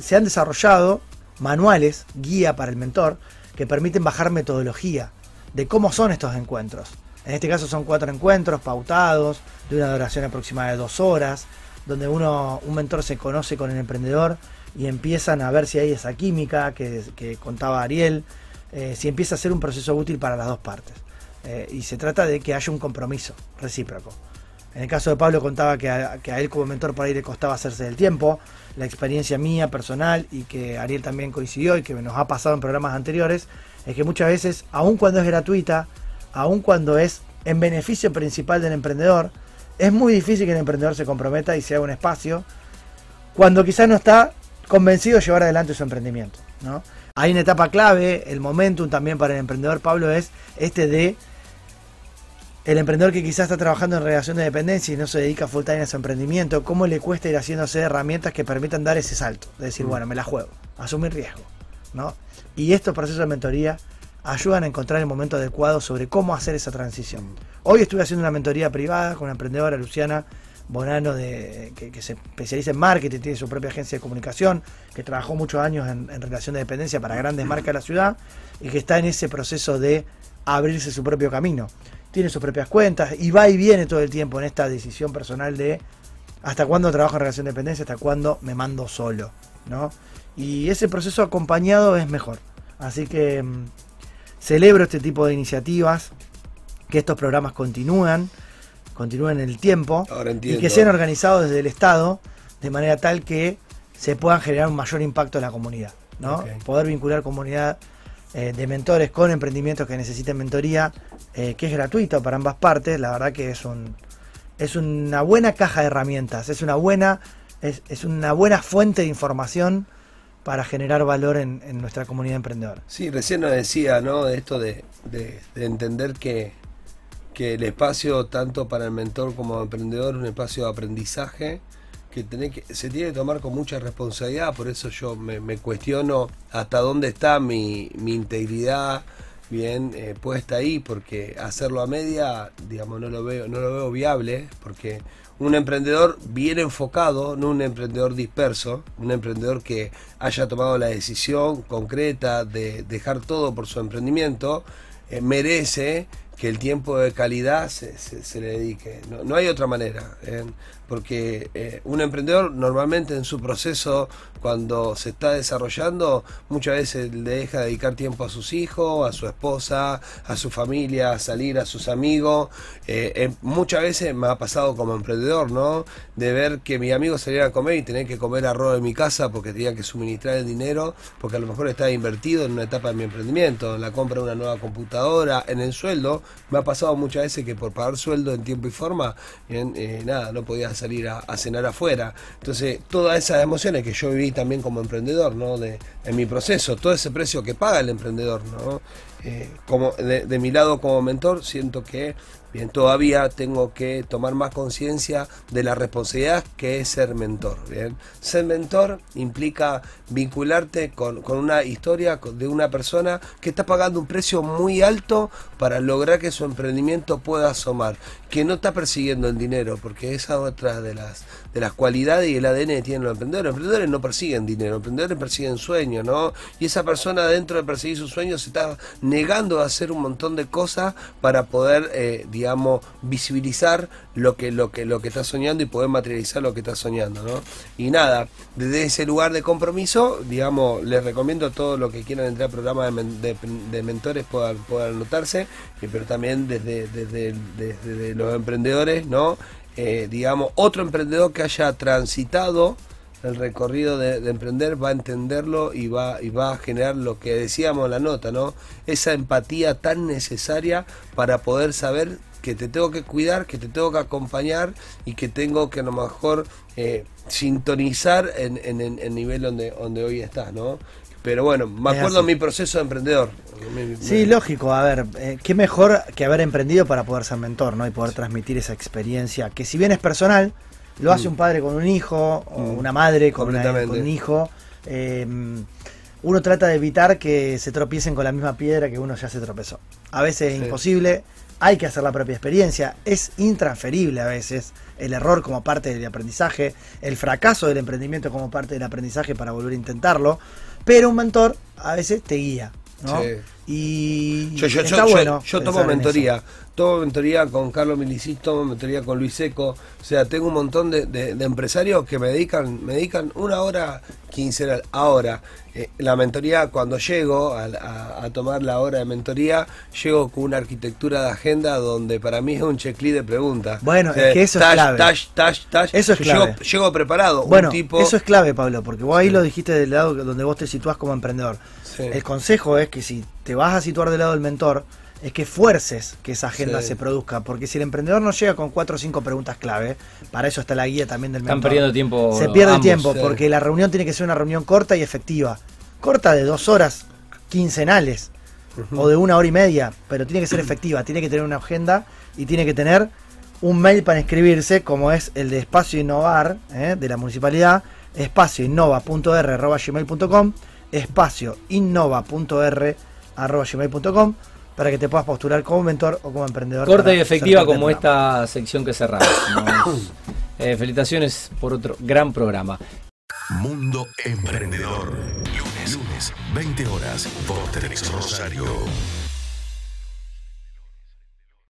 se han desarrollado manuales, guía para el mentor, que permiten bajar metodología de cómo son estos encuentros. En este caso son cuatro encuentros pautados, de una duración aproximada de dos horas, donde uno, un mentor se conoce con el emprendedor y empiezan a ver si hay esa química que, que contaba Ariel, eh, si empieza a ser un proceso útil para las dos partes. Eh, y se trata de que haya un compromiso recíproco. En el caso de Pablo contaba que a, que a él como mentor por ahí le costaba hacerse del tiempo, la experiencia mía personal y que Ariel también coincidió y que nos ha pasado en programas anteriores, es que muchas veces, aun cuando es gratuita, aun cuando es en beneficio principal del emprendedor, es muy difícil que el emprendedor se comprometa y se haga un espacio cuando quizás no está convencido de llevar adelante su emprendimiento. ¿no? Hay una etapa clave, el momentum también para el emprendedor, Pablo, es este de el emprendedor que quizás está trabajando en relación de dependencia y no se dedica full time a su emprendimiento, ¿cómo le cuesta ir haciéndose herramientas que permitan dar ese salto? De decir, bueno, me la juego, asumir riesgo. ¿no? Y estos procesos de mentoría ayudan a encontrar el momento adecuado sobre cómo hacer esa transición. Hoy estuve haciendo una mentoría privada con una emprendedora, Luciana Bonano, de, que, que se especializa en marketing, tiene su propia agencia de comunicación, que trabajó muchos años en, en relación de dependencia para grandes marcas de la ciudad y que está en ese proceso de abrirse su propio camino. Tiene sus propias cuentas y va y viene todo el tiempo en esta decisión personal de hasta cuándo trabajo en relación de dependencia, hasta cuándo me mando solo, ¿no? Y ese proceso acompañado es mejor. Así que mm, celebro este tipo de iniciativas, que estos programas continúan, continúen en el tiempo y que sean organizados desde el Estado de manera tal que se puedan generar un mayor impacto en la comunidad, ¿no? Poder vincular comunidad eh, de mentores con emprendimientos que necesiten mentoría, eh, que es gratuito para ambas partes, la verdad que es un es una buena caja de herramientas, es una buena es, es una buena fuente de información para generar valor en, nuestra comunidad emprendedora. Sí, recién nos decía, ¿no? Esto de, de- de entender que, que el espacio, tanto para el mentor como el emprendedor, es un espacio de aprendizaje que, se tiene que tomar con mucha responsabilidad. Por eso yo me, cuestiono hasta dónde está mi, mi integridad bien eh, puesta ahí, porque hacerlo a media, digamos, no lo veo, no lo veo viable, porque un emprendedor bien enfocado, no un emprendedor disperso, un emprendedor que haya tomado la decisión concreta de dejar todo por su emprendimiento, eh, merece que el tiempo de calidad se, se- se le dedique. No, hay otra manera, ¿eh? Porque eh, un emprendedor normalmente en su proceso, cuando se está desarrollando, muchas veces le deja dedicar tiempo a sus hijos, a su esposa, a su familia, a salir, a sus amigos. Eh, eh, muchas veces me ha pasado como emprendedor, ¿no? De ver que mis amigos salían a comer y tener que comer arroz en mi casa porque tenía que suministrar el dinero, porque a lo mejor estaba invertido en una etapa de mi emprendimiento, en la compra de una nueva computadora, en el sueldo. Me ha pasado muchas veces que por pagar sueldo en tiempo y forma, bien, eh, nada, no podía salir a, cenar afuera. Entonces, todas esas emociones que yo viví también como emprendedor, ¿no? De, en mi proceso, todo ese precio que paga el emprendedor, ¿no? Eh, como de mi lado como mentor, siento que bien todavía tengo que tomar más conciencia de la responsabilidad que es ser mentor. Bien, ser mentor implica vincularte con, con una historia de una persona que está pagando un precio muy alto para lograr que su emprendimiento pueda asomar, que no está persiguiendo el dinero, porque esa es otra de las de las cualidades y el ADN que tienen los emprendedores. Los emprendedores no persiguen dinero, los emprendedores persiguen sueños, ¿no? Y esa persona dentro de perseguir sus sueños se está negando a hacer un montón de cosas para poder, eh, digamos, visibilizar lo que, lo que, lo que está soñando y poder materializar lo que está soñando, ¿no? Y nada, desde ese lugar de compromiso, digamos, les recomiendo a todos los que quieran entrar al programa de, de- mentores puedan, puedan anotarse, eh, pero también desde, desde- desde los emprendedores, ¿no? Eh, digamos, otro emprendedor que haya transitado el recorrido de, de emprender va a entenderlo y va, y va a generar lo que decíamos en la nota, ¿no? Esa empatía tan necesaria para poder saber que te tengo que cuidar, que te tengo que acompañar y que tengo que a lo mejor eh, sintonizar en, en, en el nivel donde, donde hoy estás, ¿no? Pero bueno, me acuerdo mi proceso de emprendedor. Sí, lógico. A ver, eh, qué mejor que haber emprendido para poder ser mentor, ¿no? Y poder transmitir esa experiencia, que si bien es personal, lo hace Mm. un padre con un hijo, o Mm. una madre con, una- con un hijo. Eh, uno trata de evitar que se tropiecen con la misma piedra que uno ya se tropezó. A veces es imposible, hay que hacer la propia experiencia, es intransferible a veces el error como parte del aprendizaje, el fracaso del emprendimiento como parte del aprendizaje para volver a intentarlo, pero un mentor a veces te guía, ¿no? Y Yo, yo, está yo, bueno yo tomo mentoría tomo mentoría con Carlos Milicis, tomo mentoría con Luis Seco, o sea, tengo un montón de, de- de empresarios que me dedican, me dedican una hora quincenal. Ahora, eh, la mentoría, cuando llego a, a- a tomar la hora de mentoría, llego con una arquitectura de agenda donde para mí es un checklist de preguntas. Bueno, O sea, es que eso es clave. tash, tash, tash. Eso es clave. Llego, llego preparado. Bueno, un tipo, eso es clave, Pablo, porque vos ahí Sí. lo dijiste del lado donde vos te situás como emprendedor. Sí. El consejo es que si te vas a situar del lado del mentor, es que fuerces que esa agenda Sí. se produzca, porque si el emprendedor no llega con cuatro o cinco preguntas clave, para eso está la guía también del Están mentor. perdiendo tiempo. Se pierde ambos. tiempo, sí. porque la reunión tiene que ser una reunión corta y efectiva. Corta de dos horas quincenales o de una hora y media, pero tiene que ser efectiva, tiene que tener una agenda y tiene que tener un mail para inscribirse, como es el de Espacio Innovar ¿eh? de la municipalidad, espacioinnova.r.gmail.com, espacioinnova.r.gmail.com, para que te puedas postular como mentor o como emprendedor. Corta y efectiva como esta sección que cerramos. <coughs> Eh, felicitaciones por otro gran programa. Mundo Emprendedor. Lunes, lunes, 20 horas por Rosario.